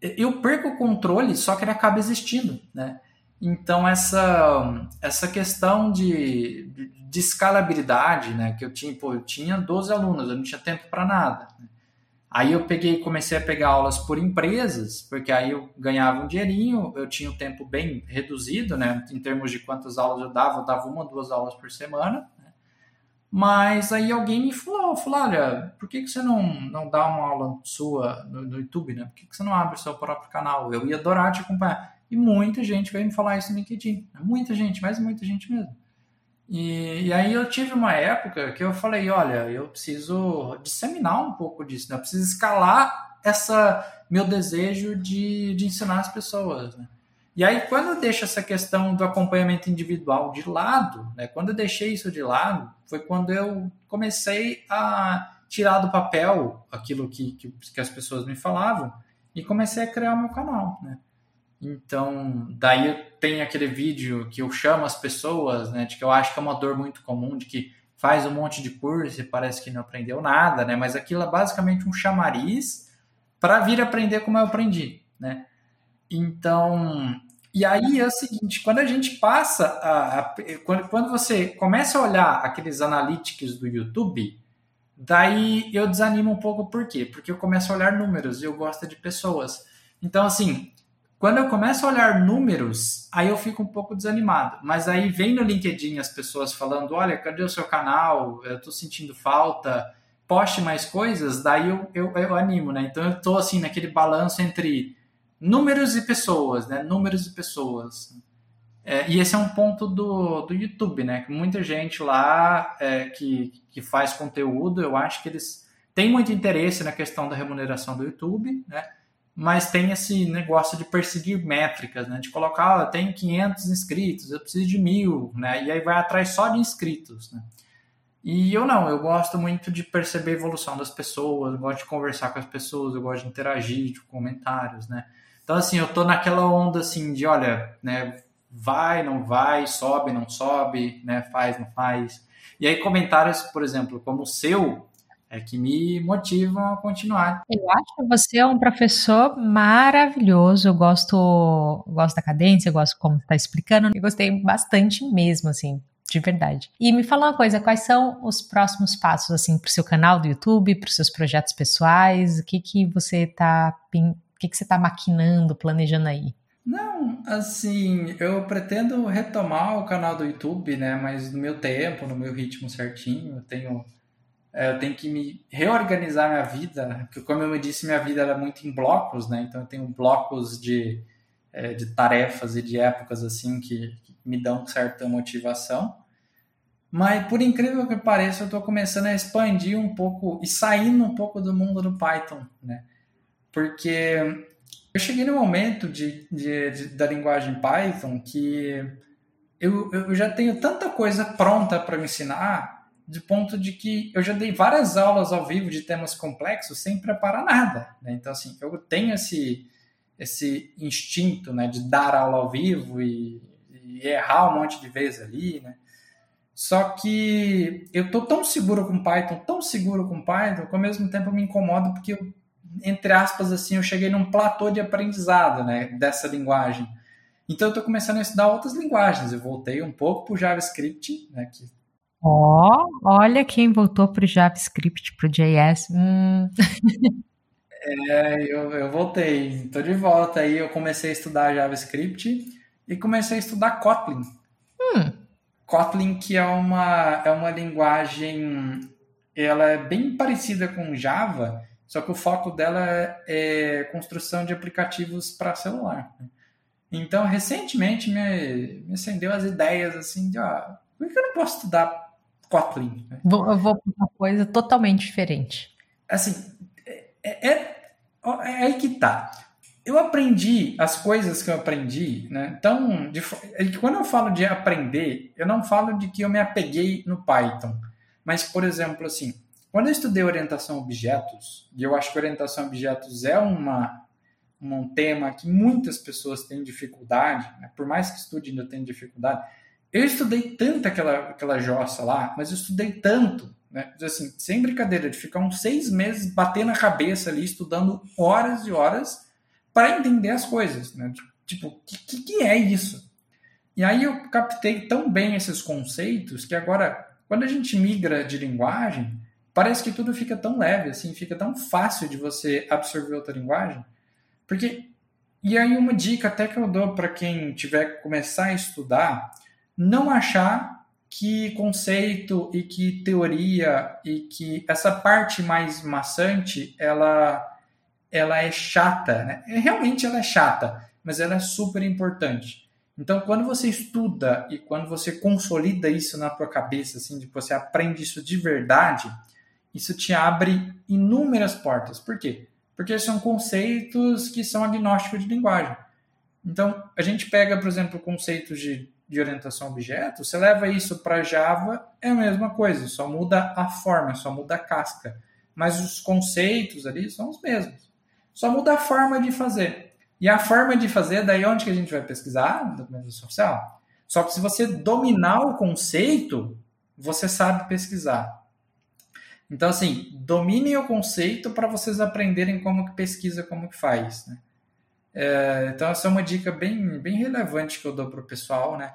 eu perco o controle, só que ele acaba existindo, né? Então essa essa questão de, de escalabilidade, né, que eu tinha, pô, eu tinha 12 alunos, eu não tinha tempo para nada. Né? Aí eu peguei, comecei a pegar aulas por empresas, porque aí eu ganhava um dinheirinho, eu tinha um tempo bem reduzido, né? Em termos de quantas aulas eu dava, eu dava uma, duas aulas por semana. Né? Mas aí alguém me falou, falou, olha, por que, que você não, não dá uma aula sua no, no YouTube, né? Por que, que você não abre o seu próprio canal? Eu ia adorar te acompanhar. E muita gente veio me falar isso no LinkedIn. Muita gente, mas muita gente mesmo. E, e, aí eu tive uma época que eu falei, olha, eu preciso disseminar um pouco disso, né? Eu preciso escalar essa meu desejo de, de ensinar as pessoas, né? E aí quando eu deixo essa questão do acompanhamento individual de lado, né? Quando eu deixei isso de lado, foi quando eu comecei a tirar do papel aquilo que, que, que as pessoas me falavam e comecei a criar meu canal, né? Então, daí tem aquele vídeo que eu chamo as pessoas, né, de que eu acho que é uma dor muito comum, de que faz um monte de curso e parece que não aprendeu nada, né, mas aquilo é basicamente um chamariz para vir aprender como eu aprendi, né. Então, e aí é o seguinte, quando a gente passa, a, a quando, quando você começa a olhar aqueles analytics do YouTube, daí eu desanimo um pouco, por quê? Porque eu começo a olhar números e eu gosto de pessoas. Então, assim, quando eu começo a olhar números, aí eu fico um pouco desanimado. Mas aí vem no LinkedIn as pessoas falando: olha, cadê o seu canal? Eu tô sentindo falta, poste mais coisas, daí eu, eu, eu animo, né? Então eu tô assim naquele balanço entre números e pessoas, né? Números e pessoas. É, e esse é um ponto do, do YouTube, né? Que muita gente lá é, que, que faz conteúdo, eu acho que eles têm muito interesse na questão da remuneração do YouTube, né? Mas tem esse negócio de perseguir métricas, né? De colocar, ah, tenho 500 inscritos, eu preciso de mil, né? E aí vai atrás só de inscritos, né? E eu não, eu gosto muito de perceber a evolução das pessoas, eu gosto de conversar com as pessoas, eu gosto de interagir, de comentários, né? Então, assim, eu tô naquela onda, assim, de, olha, né? Vai, não vai, sobe, não sobe, né? Faz, não faz. E aí comentários, por exemplo, como o seu, é que me motivam a continuar. Eu acho que você é um professor maravilhoso. Eu gosto, gosto da cadência, eu gosto como está explicando. Eu gostei bastante mesmo, assim, de verdade. E me fala uma coisa, quais são os próximos passos, assim, para o seu canal do YouTube, para os seus projetos pessoais? O que que você está, o que que você está maquinando, planejando aí? Não, assim, eu pretendo retomar o canal do YouTube, né? Mas no meu tempo, no meu ritmo certinho. Eu tenho, eu tenho que me reorganizar minha vida, porque como eu disse, minha vida era muito em blocos, né? Então eu tenho blocos de, é, de tarefas e de épocas assim que, que me dão certa motivação. Mas por incrível que pareça, eu estou começando a expandir um pouco e saindo um pouco do mundo do Python, né? Porque eu cheguei no momento de, de, de, da linguagem Python que eu, eu já tenho tanta coisa pronta para me ensinar, de ponto de que eu já dei várias aulas ao vivo de temas complexos sem preparar nada. Né? Então, assim, eu tenho esse, esse instinto né, de dar aula ao vivo e, e errar um monte de vezes ali, né? Só que eu tô tão seguro com Python, tão seguro com Python, que ao mesmo tempo eu me incomodo porque eu entre aspas, assim, eu cheguei num platô de aprendizado, né, dessa linguagem. Então eu estou começando a estudar outras linguagens. Eu voltei um pouco para o JavaScript, né, que Ó, oh, olha quem voltou para o JavaScript, para o JS. Hum. é, eu, eu voltei, estou de volta aí. Eu comecei a estudar JavaScript e comecei a estudar Kotlin. Hum. Kotlin, que é uma, é uma linguagem, ela é bem parecida com Java, só que o foco dela é, construção de aplicativos para celular. Né? Então, recentemente me, me acendeu as ideias assim de, ah, por que eu não posso estudar Kotlin? Né? Vou, eu vou para uma coisa totalmente diferente. Assim, é, é, é, é, aí que tá. Eu aprendi as coisas que eu aprendi, né? Então, de, é quando eu falo de aprender, eu não falo de que eu me apeguei no Python. Mas, por exemplo, assim, quando eu estudei orientação a objetos, e eu acho que orientação a objetos é uma, um tema que muitas pessoas têm dificuldade, né? por mais que estude ainda tem dificuldade, eu estudei tanto aquela, aquela jossa lá, mas eu estudei tanto, né? assim, sem brincadeira, de ficar uns seis meses batendo a cabeça ali, estudando horas e horas para entender as coisas, né? Tipo, o que, que é isso? E aí eu captei tão bem esses conceitos que agora, quando a gente migra de linguagem, parece que tudo fica tão leve, assim, fica tão fácil de você absorver outra linguagem. Porque, e aí uma dica até que eu dou para quem tiver começar a estudar, não achar que conceito e que teoria e que essa parte mais maçante, ela, ela é chata, né? Realmente ela é chata, mas ela é super importante. Então, quando você estuda e quando você consolida isso na tua cabeça, assim, de você aprende isso de verdade, isso te abre inúmeras portas. Por quê? Porque são conceitos que são agnósticos de linguagem. Então, a gente pega, por exemplo, conceitos de, de orientação a objetos, você leva isso para Java, é a mesma coisa, só muda a forma, só muda a casca. Mas os conceitos ali são os mesmos. Só muda a forma de fazer. E a forma de fazer, daí onde que a gente vai pesquisar? No documentação social. Só que se você dominar o conceito, você sabe pesquisar. Então, assim, dominem o conceito para vocês aprenderem como que pesquisa, como que faz, né? É, então, essa é uma dica bem, bem relevante que eu dou para o pessoal, né?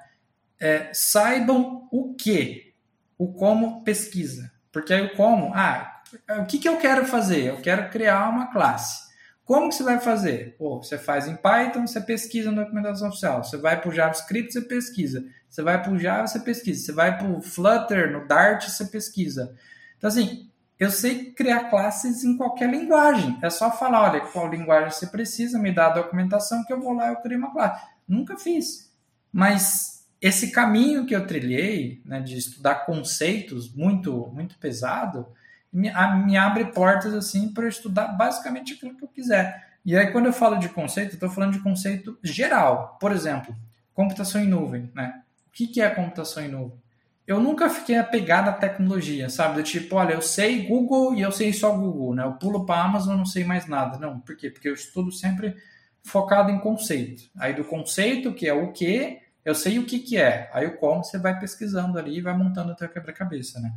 É, saibam o que, o como pesquisa. Porque aí o como, ah, o que, que eu quero fazer? Eu quero criar uma classe. Como que você vai fazer? Pô, você faz em Python, você pesquisa na documentação oficial. Você vai para o JavaScript, você pesquisa. Você vai para o Java, você pesquisa. Você vai para o Flutter, no Dart, você pesquisa. Então, assim, eu sei criar classes em qualquer linguagem. É só falar, olha, qual linguagem você precisa, me dá a documentação que eu vou lá e eu crio uma classe. Nunca fiz. Mas esse caminho que eu trilhei, né, de estudar conceitos muito, muito pesado, me, a, me abre portas assim para estudar basicamente aquilo que eu quiser. E aí, quando eu falo de conceito, estou falando de conceito geral. Por exemplo, computação em nuvem. Né? O que, que é computação em nuvem? Eu nunca fiquei apegado à tecnologia, sabe? Do tipo, olha, eu sei Google e eu sei só Google, né? Eu pulo para Amazon, não sei mais nada. Não, por quê? Porque eu estudo sempre focado em conceito. Aí do conceito, que é o que, eu sei o que que é. Aí o como você vai pesquisando ali e vai montando o quebra-cabeça, né?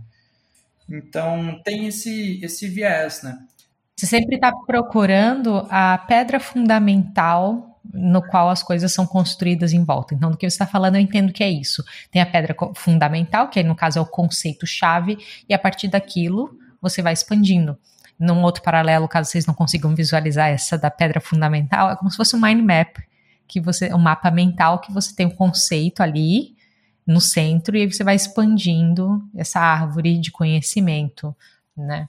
Então tem esse, esse viés, né? Você sempre está procurando a pedra fundamental no qual as coisas são construídas em volta. Então, do que você está falando, eu entendo que é isso. Tem a pedra fundamental, que no caso é o conceito-chave, e a partir daquilo você vai expandindo. Num outro paralelo, caso vocês não consigam visualizar essa da pedra fundamental, é como se fosse um mind map, que você, um mapa mental que você tem um conceito ali no centro e aí você vai expandindo essa árvore de conhecimento, né?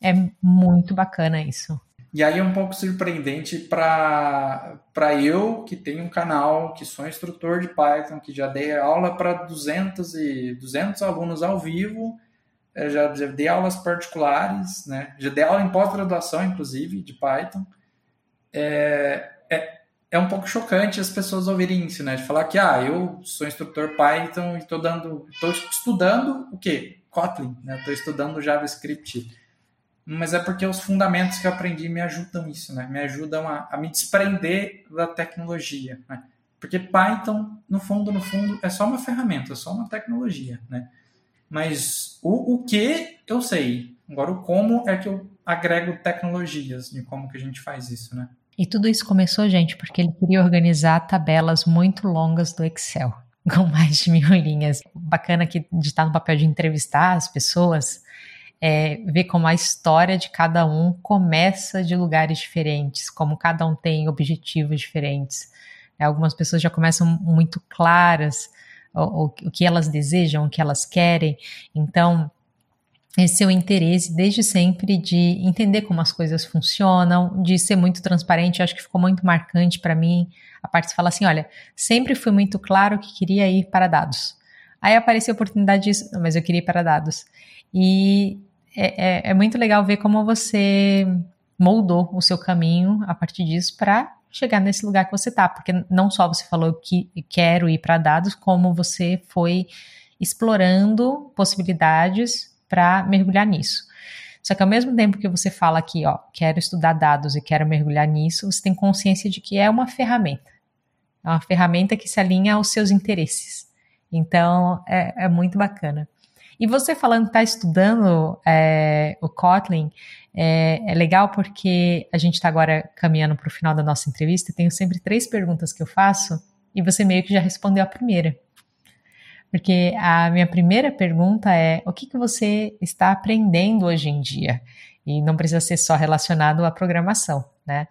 É muito bacana isso. E aí é um pouco surpreendente para eu, que tenho um canal, que sou instrutor de Python, que já dei aula para 200, e, 200 alunos ao vivo, é, já, já dei aulas particulares, né? já dei aula em pós-graduação, inclusive, de Python. É, é, é um pouco chocante as pessoas ouvirem isso, né? De falar que, ah, eu sou instrutor Python e estou dando, estou estudando o quê? Kotlin, né? Estou estudando JavaScript mas é porque os fundamentos que eu aprendi me ajudam isso, né? Me ajudam a, a me desprender da tecnologia, né? Porque Python, no fundo, no fundo, é só uma ferramenta, é só uma tecnologia, né? Mas o, o que eu sei, agora o como é que eu agrego tecnologias de como que a gente faz isso, né? E tudo isso começou, gente, porque ele queria organizar tabelas muito longas do Excel, [LAUGHS] com mais de mil linhas. Bacana que de estar no papel de entrevistar as pessoas, é, ver como a história de cada um começa de lugares diferentes, como cada um tem objetivos diferentes. É, algumas pessoas já começam muito claras o, o, o que elas desejam, o que elas querem. Então, esse seu interesse desde sempre de entender como as coisas funcionam, de ser muito transparente, acho que ficou muito marcante para mim. A parte que fala assim, olha, sempre fui muito claro que queria ir para dados. Aí apareceu a oportunidade disso, mas eu queria ir para dados. E é, é, é muito legal ver como você moldou o seu caminho a partir disso para chegar nesse lugar que você está, porque não só você falou que quero ir para dados, como você foi explorando possibilidades para mergulhar nisso. Só que ao mesmo tempo que você fala aqui, ó, quero estudar dados e quero mergulhar nisso, você tem consciência de que é uma ferramenta. É uma ferramenta que se alinha aos seus interesses. Então, é, é muito bacana. E você falando que está estudando é, o Kotlin, é, é, legal porque a gente está agora caminhando para o final da nossa entrevista. Tenho sempre três perguntas que eu faço e você meio que já respondeu a primeira. Porque a minha primeira pergunta é: o que, que você está aprendendo hoje em dia? E não precisa ser só relacionado à programação, né?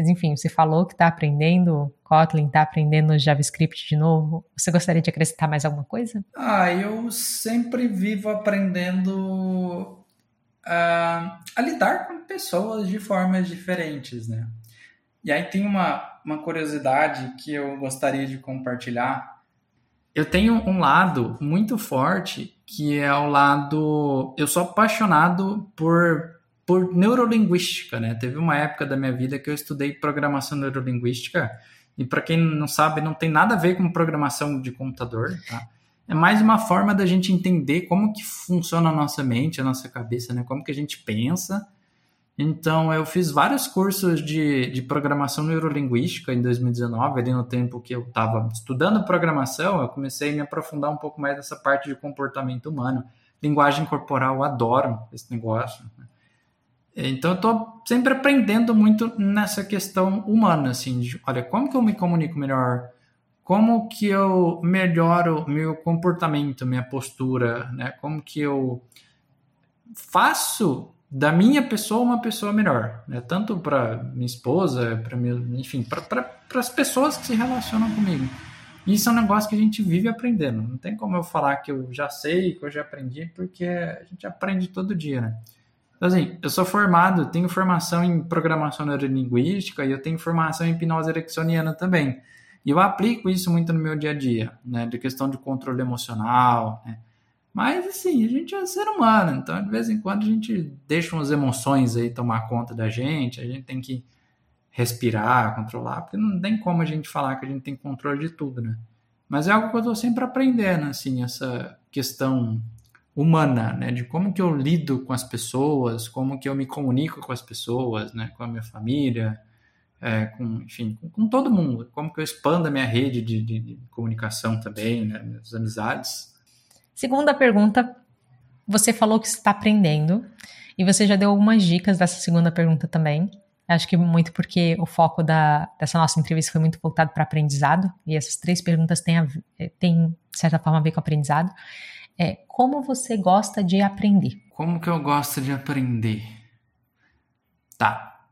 Mas enfim, você falou que está aprendendo Kotlin, está aprendendo JavaScript de novo. Você gostaria de acrescentar mais alguma coisa? Ah, eu sempre vivo aprendendo a, a lidar com pessoas de formas diferentes, né? E aí tem uma, uma curiosidade que eu gostaria de compartilhar. Eu tenho um lado muito forte que é o lado. Eu sou apaixonado por por neurolinguística, né? Teve uma época da minha vida que eu estudei programação neurolinguística e para quem não sabe, não tem nada a ver com programação de computador, tá? É mais uma forma da gente entender como que funciona a nossa mente, a nossa cabeça, né? Como que a gente pensa. Então, eu fiz vários cursos de, de programação neurolinguística em 2019, ali no tempo que eu estava estudando programação, eu comecei a me aprofundar um pouco mais nessa parte de comportamento humano. Linguagem corporal, eu adoro esse negócio. Então eu estou sempre aprendendo muito nessa questão humana, assim, de, olha, como que eu me comunico melhor? Como que eu melhoro meu comportamento, minha postura, né? Como que eu faço da minha pessoa uma pessoa melhor, né? Tanto para minha esposa, para enfim, para as pessoas que se relacionam comigo. Isso é um negócio que a gente vive aprendendo. Não tem como eu falar que eu já sei, que eu já aprendi, porque a gente aprende todo dia, né? Então, assim, eu sou formado, tenho formação em programação neurolinguística e eu tenho formação em hipnose ericksoniana também. E eu aplico isso muito no meu dia a dia, né? De questão de controle emocional, né? Mas, assim, a gente é ser humano, então de vez em quando a gente deixa umas emoções aí tomar conta da gente, a gente tem que respirar, controlar, porque não tem como a gente falar que a gente tem controle de tudo, né? Mas é algo que eu estou sempre aprendendo, assim, essa questão humana, né? De como que eu lido com as pessoas, como que eu me comunico com as pessoas, né? Com a minha família, é, com, enfim, com, com, todo mundo. Como que eu expando a minha rede de, de, de comunicação também, né? Minhas amizades. Segunda pergunta. você falou que está aprendendo e você já deu algumas dicas dessa segunda pergunta também. Acho que muito porque o foco da, dessa nossa entrevista foi muito voltado para aprendizado e essas três perguntas têm, a, eh, têm, de certa forma, a ver com aprendizado. É, como você gosta de aprender? Como que eu gosto de aprender? Tá.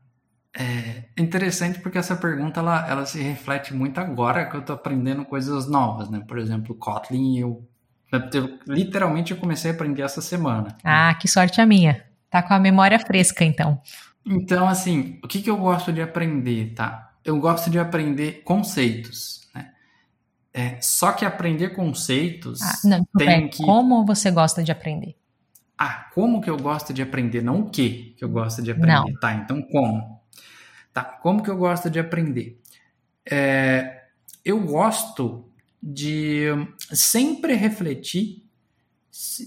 É interessante porque essa pergunta ela, ela se reflete muito agora que eu estou aprendendo coisas novas, né? Por exemplo, Kotlin, eu, eu, literalmente eu comecei a aprender essa semana. Ah, que sorte a minha. Tá com a memória fresca, então. Então, assim, o que, que eu gosto de aprender, tá? Eu gosto de aprender conceitos, né? É, só que aprender conceitos ah, não, tem que... Como você gosta de aprender? Ah, como que eu gosto de aprender? Não o que que eu gosto de aprender, não. tá? Então, como? Tá, como que eu gosto de aprender? É, eu gosto de sempre refletir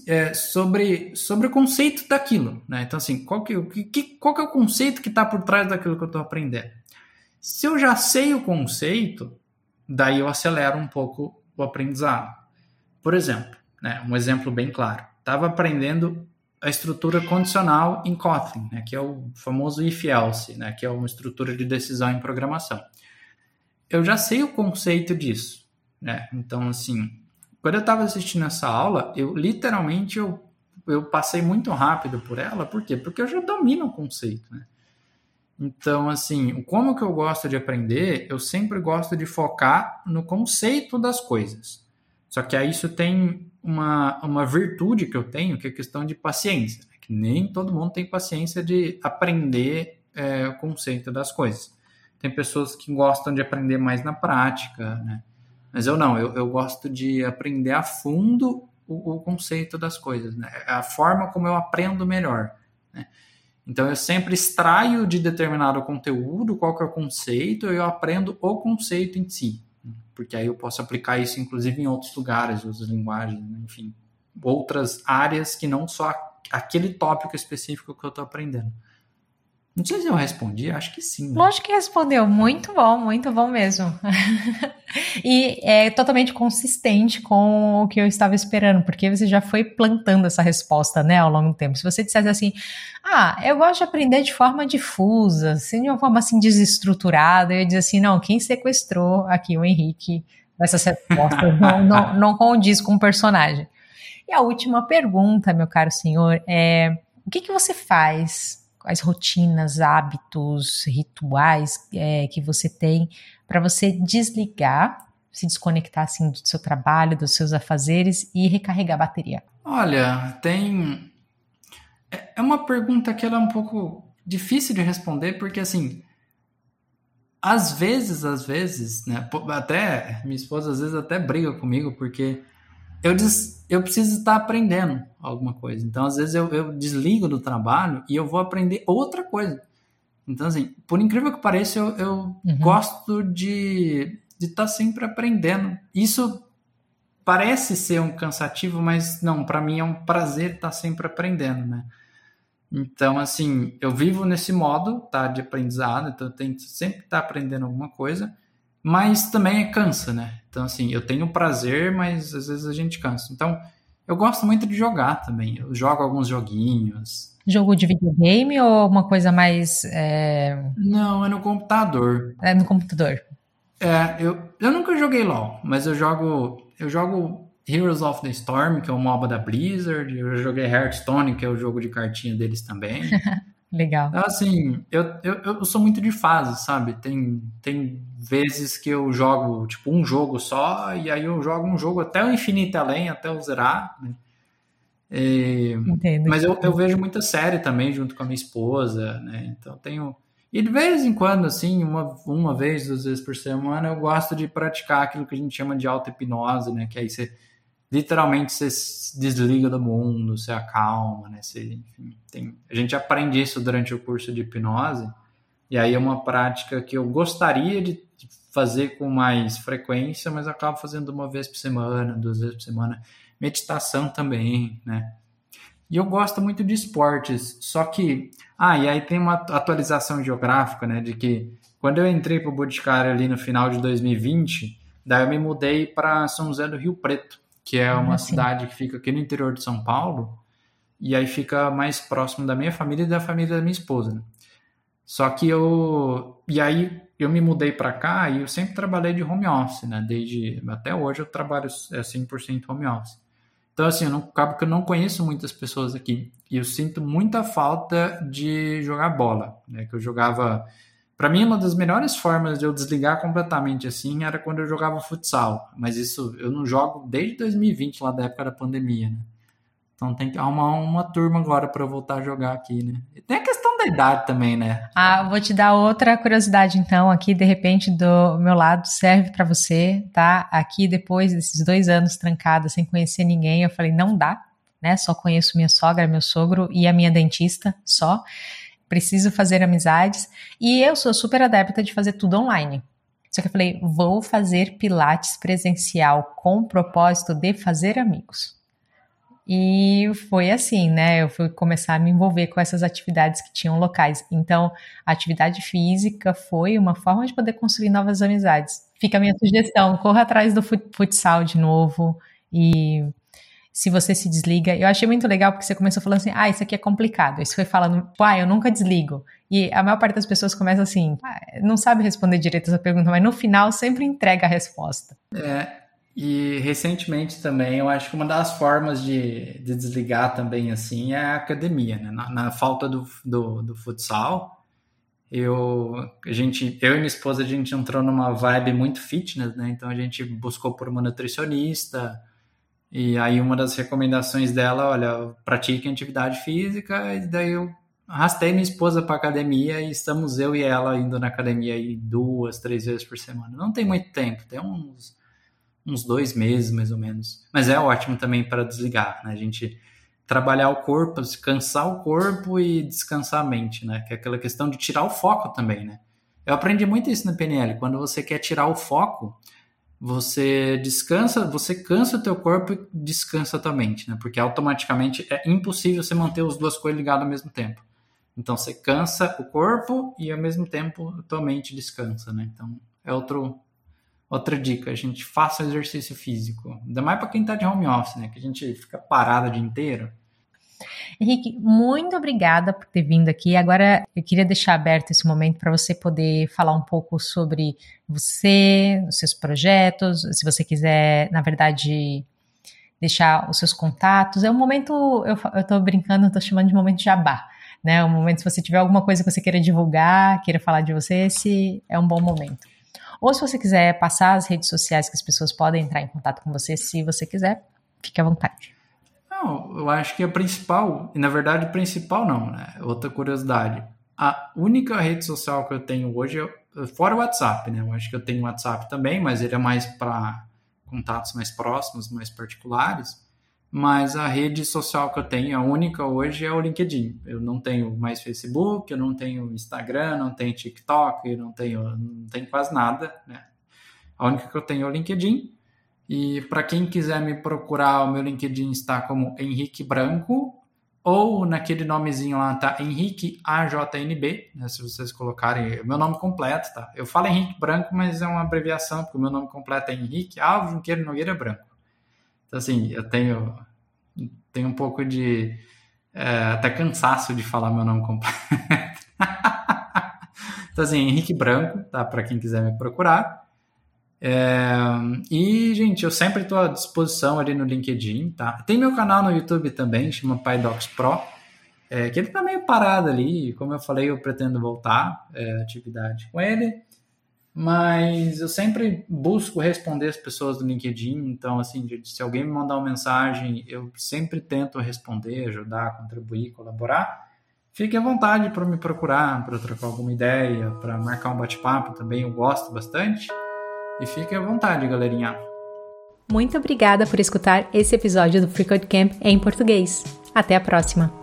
é, sobre, sobre o conceito daquilo, né? Então, assim, qual que, que, qual que é o conceito que está por trás daquilo que eu estou aprendendo? Se eu já sei o conceito, daí eu acelero um pouco o aprendizado. Por exemplo, né, um exemplo bem claro. Estava aprendendo a estrutura condicional em Kotlin, né, que é o famoso if-else, né, que é uma estrutura de decisão em programação. Eu já sei o conceito disso. Né? Então, assim, quando eu estava assistindo essa aula, eu literalmente eu, eu passei muito rápido por ela. Por quê? Porque eu já domino o conceito. Né? Então, assim, como que eu gosto de aprender, eu sempre gosto de focar no conceito das coisas. Só que aí isso tem uma, uma virtude que eu tenho, que é a questão de paciência. Né? Que nem todo mundo tem paciência de aprender é, o conceito das coisas. Tem pessoas que gostam de aprender mais na prática, né? Mas eu não, eu, eu gosto de aprender a fundo o, o, conceito das coisas, né? A forma como eu aprendo melhor, né? Então eu sempre extraio de determinado conteúdo qual que é o conceito eu aprendo o conceito em si. Porque aí eu posso aplicar isso inclusive em outros lugares, outras linguagens, enfim, outras áreas que não só aquele tópico específico que eu estou aprendendo. Não sei se eu respondi, acho que sim. Né? Lógico que respondeu. Muito bom, muito bom mesmo. [LAUGHS] e é totalmente consistente com o que eu estava esperando, porque você já foi plantando essa resposta, né, ao longo do tempo. Se você dissesse assim, ah, eu gosto de aprender de forma difusa, assim, de uma forma assim desestruturada, eu ia dizer assim, não, quem sequestrou aqui o Henrique essas respostas [LAUGHS] não, não, não condiz com o personagem. E a última pergunta, meu caro senhor, é o que, que você faz as rotinas, hábitos, rituais é, que você tem para você desligar, se desconectar assim do seu trabalho, dos seus afazeres e recarregar a bateria? Olha, tem é, é uma pergunta que ela é um pouco difícil de responder porque assim às vezes, às vezes, né? Até minha esposa às vezes até briga comigo porque eu, des, eu preciso estar aprendendo alguma coisa. Então, às vezes, eu, eu desligo do trabalho e eu vou aprender outra coisa. Então, assim, por incrível que pareça, eu, eu uhum. gosto de estar sempre aprendendo. Isso parece ser um cansativo, mas não, para mim é um prazer estar sempre aprendendo, né? Então, assim, eu vivo nesse modo, tá, de aprendizado, então eu tenho sempre estar aprendendo alguma coisa mas também é cansa, né? Então, assim, eu tenho prazer, mas às vezes a gente cansa. Então, eu gosto muito de jogar também. Eu jogo alguns joguinhos. Jogo de videogame ou uma coisa mais. É... Não, é no computador. É no computador. É, eu, eu nunca joguei LOL, mas eu jogo. Eu jogo Heroes of the Storm, que é o MOBA da Blizzard. Eu joguei Hearthstone, que é o jogo de cartinha deles também. [LAUGHS] Legal. Assim, eu, eu, eu sou muito de fase, sabe? Tem, tem vezes que eu jogo, tipo, um jogo só, e aí eu jogo um jogo até o infinito além, até eu zerar, né? E, Entendo. Mas eu, eu vejo muita série também junto com a minha esposa, né? Então tenho. E de vez em quando, assim, uma, uma vez, duas vezes por semana, eu gosto de praticar aquilo que a gente chama de auto-hipnose, né? Que aí você literalmente você se desliga do mundo, você acalma, né? Você, enfim, tem, a gente aprende isso durante o curso de hipnose, e aí é uma prática que eu gostaria de fazer com mais frequência, mas acabo fazendo uma vez por semana, duas vezes por semana. Meditação também, né? E eu gosto muito de esportes, só que. Ah, e aí tem uma atualização geográfica, né? De que quando eu entrei para o Boticário ali no final de 2020, daí eu me mudei para São José do Rio Preto que é uma cidade que fica aqui no interior de São Paulo. e aí fica mais próximo da minha família e da família da minha esposa. Né? Só que eu. E aí eu me mudei para cá e eu sempre trabalhei de home office, né? Desde. Até hoje eu trabalho 100% é, home office. Então, assim, eu não, acabo que eu não conheço muitas pessoas aqui. E eu sinto muita falta de jogar bola, né? Que eu jogava. Para mim, uma das melhores formas de eu desligar completamente assim era quando eu jogava futsal. Mas isso eu não jogo desde 2020, lá da época da pandemia, né? Então tem que arrumar uma turma agora para voltar a jogar aqui, né? E tem a questão da idade também, né? Ah, vou te dar outra curiosidade então, aqui de repente do meu lado serve para você, tá? Aqui depois desses dois anos trancada sem conhecer ninguém, eu falei não dá, né? Só conheço minha sogra, meu sogro e a minha dentista, só. Preciso fazer amizades e eu sou super adepta de fazer tudo online. Só que eu falei, vou fazer pilates presencial com o propósito de fazer amigos. E foi assim, né? Eu fui começar a me envolver com essas atividades que tinham locais. Então, a atividade física foi uma forma de poder construir novas amizades. Fica a minha sugestão: corra atrás do futsal de novo. E se você se desliga, eu achei muito legal porque você começou falando assim: ah, isso aqui é complicado. Você foi falando, ah, eu nunca desligo. E a maior parte das pessoas começa assim, ah, não sabe responder direito essa pergunta, mas no final sempre entrega a resposta. É, e recentemente também, eu acho que uma das formas de, de desligar também assim é a academia, né? Na, na falta do, do, do, futsal, eu, a gente, eu e minha esposa, a gente entrou numa vibe muito fitness, né? Então a gente buscou por uma nutricionista, e aí uma das recomendações dela, olha, pratique atividade física, e daí eu arrastei minha esposa para academia e estamos eu e ela indo na academia aí duas, três vezes por semana. Não tem muito tempo, tem uns uns dois meses mais ou menos. Mas é ótimo também para desligar, né? A gente trabalhar o corpo, descansar o corpo e descansar a mente, né? Que é aquela questão de tirar o foco também, né? Eu aprendi muito isso na PNL. Quando você quer tirar o foco, você descansa, você cansa o teu corpo e descansa a tua mente, né? Porque automaticamente é impossível você manter as duas coisas ligadas ao mesmo tempo. Então você cansa o corpo e ao mesmo tempo a tua mente descansa, né? Então é outro Outra dica, a gente faça exercício físico. Ainda mais para quem está de home office, né? Que a gente fica parado o dia inteiro. Henrique, muito obrigada por ter vindo aqui. Agora eu queria deixar aberto esse momento para você poder falar um pouco sobre você, os seus projetos, se você quiser, na verdade, deixar os seus contatos. É um momento, eu, estou brincando, estou chamando de momento jabá. Né, um momento, se você tiver alguma coisa que você queira divulgar, queira falar de você, esse é um bom momento. Ou se você quiser passar as redes sociais que as pessoas podem entrar em contato com você, se você quiser, fique à vontade. Não, eu acho que a principal, e na verdade principal não, né? Outra curiosidade. A única rede social que eu tenho hoje, fora o WhatsApp, né? Eu acho que eu tenho o WhatsApp também, mas ele é mais para contatos mais próximos, mais particulares mas a rede social que eu tenho, a única hoje é o LinkedIn. Eu não tenho mais Facebook, eu não tenho Instagram, não tenho TikTok, eu não tenho, não tenho quase nada, né? A única que eu tenho é o LinkedIn. E para quem quiser me procurar, o meu LinkedIn está como Henrique Branco, ou naquele nomezinho lá tá Henrique AJNB, né, se vocês colocarem o meu nome completo, tá? Eu falo Henrique Branco, mas é uma abreviação, porque o meu nome completo é Henrique Alves Junqueiro Nogueira Branco. Então, assim, eu tenho, tenho um pouco de. É, até cansaço de falar meu nome completo. [LAUGHS] então, assim, Henrique Branco, tá? Para quem quiser me procurar. É, e, gente, eu sempre estou à disposição ali no LinkedIn, tá? Tem meu canal no YouTube também, chama PyDocs Pro, é, que ele tá meio parado ali, como eu falei, eu pretendo voltar é, atividade com ele mas eu sempre busco responder as pessoas do LinkedIn, então assim, se alguém me mandar uma mensagem, eu sempre tento responder, ajudar, contribuir, colaborar. Fique à vontade para me procurar, para trocar alguma ideia, para marcar um bate-papo também, eu gosto bastante. E fique à vontade, galerinha. Muito obrigada por escutar esse episódio do Free Code Camp em português. Até a próxima!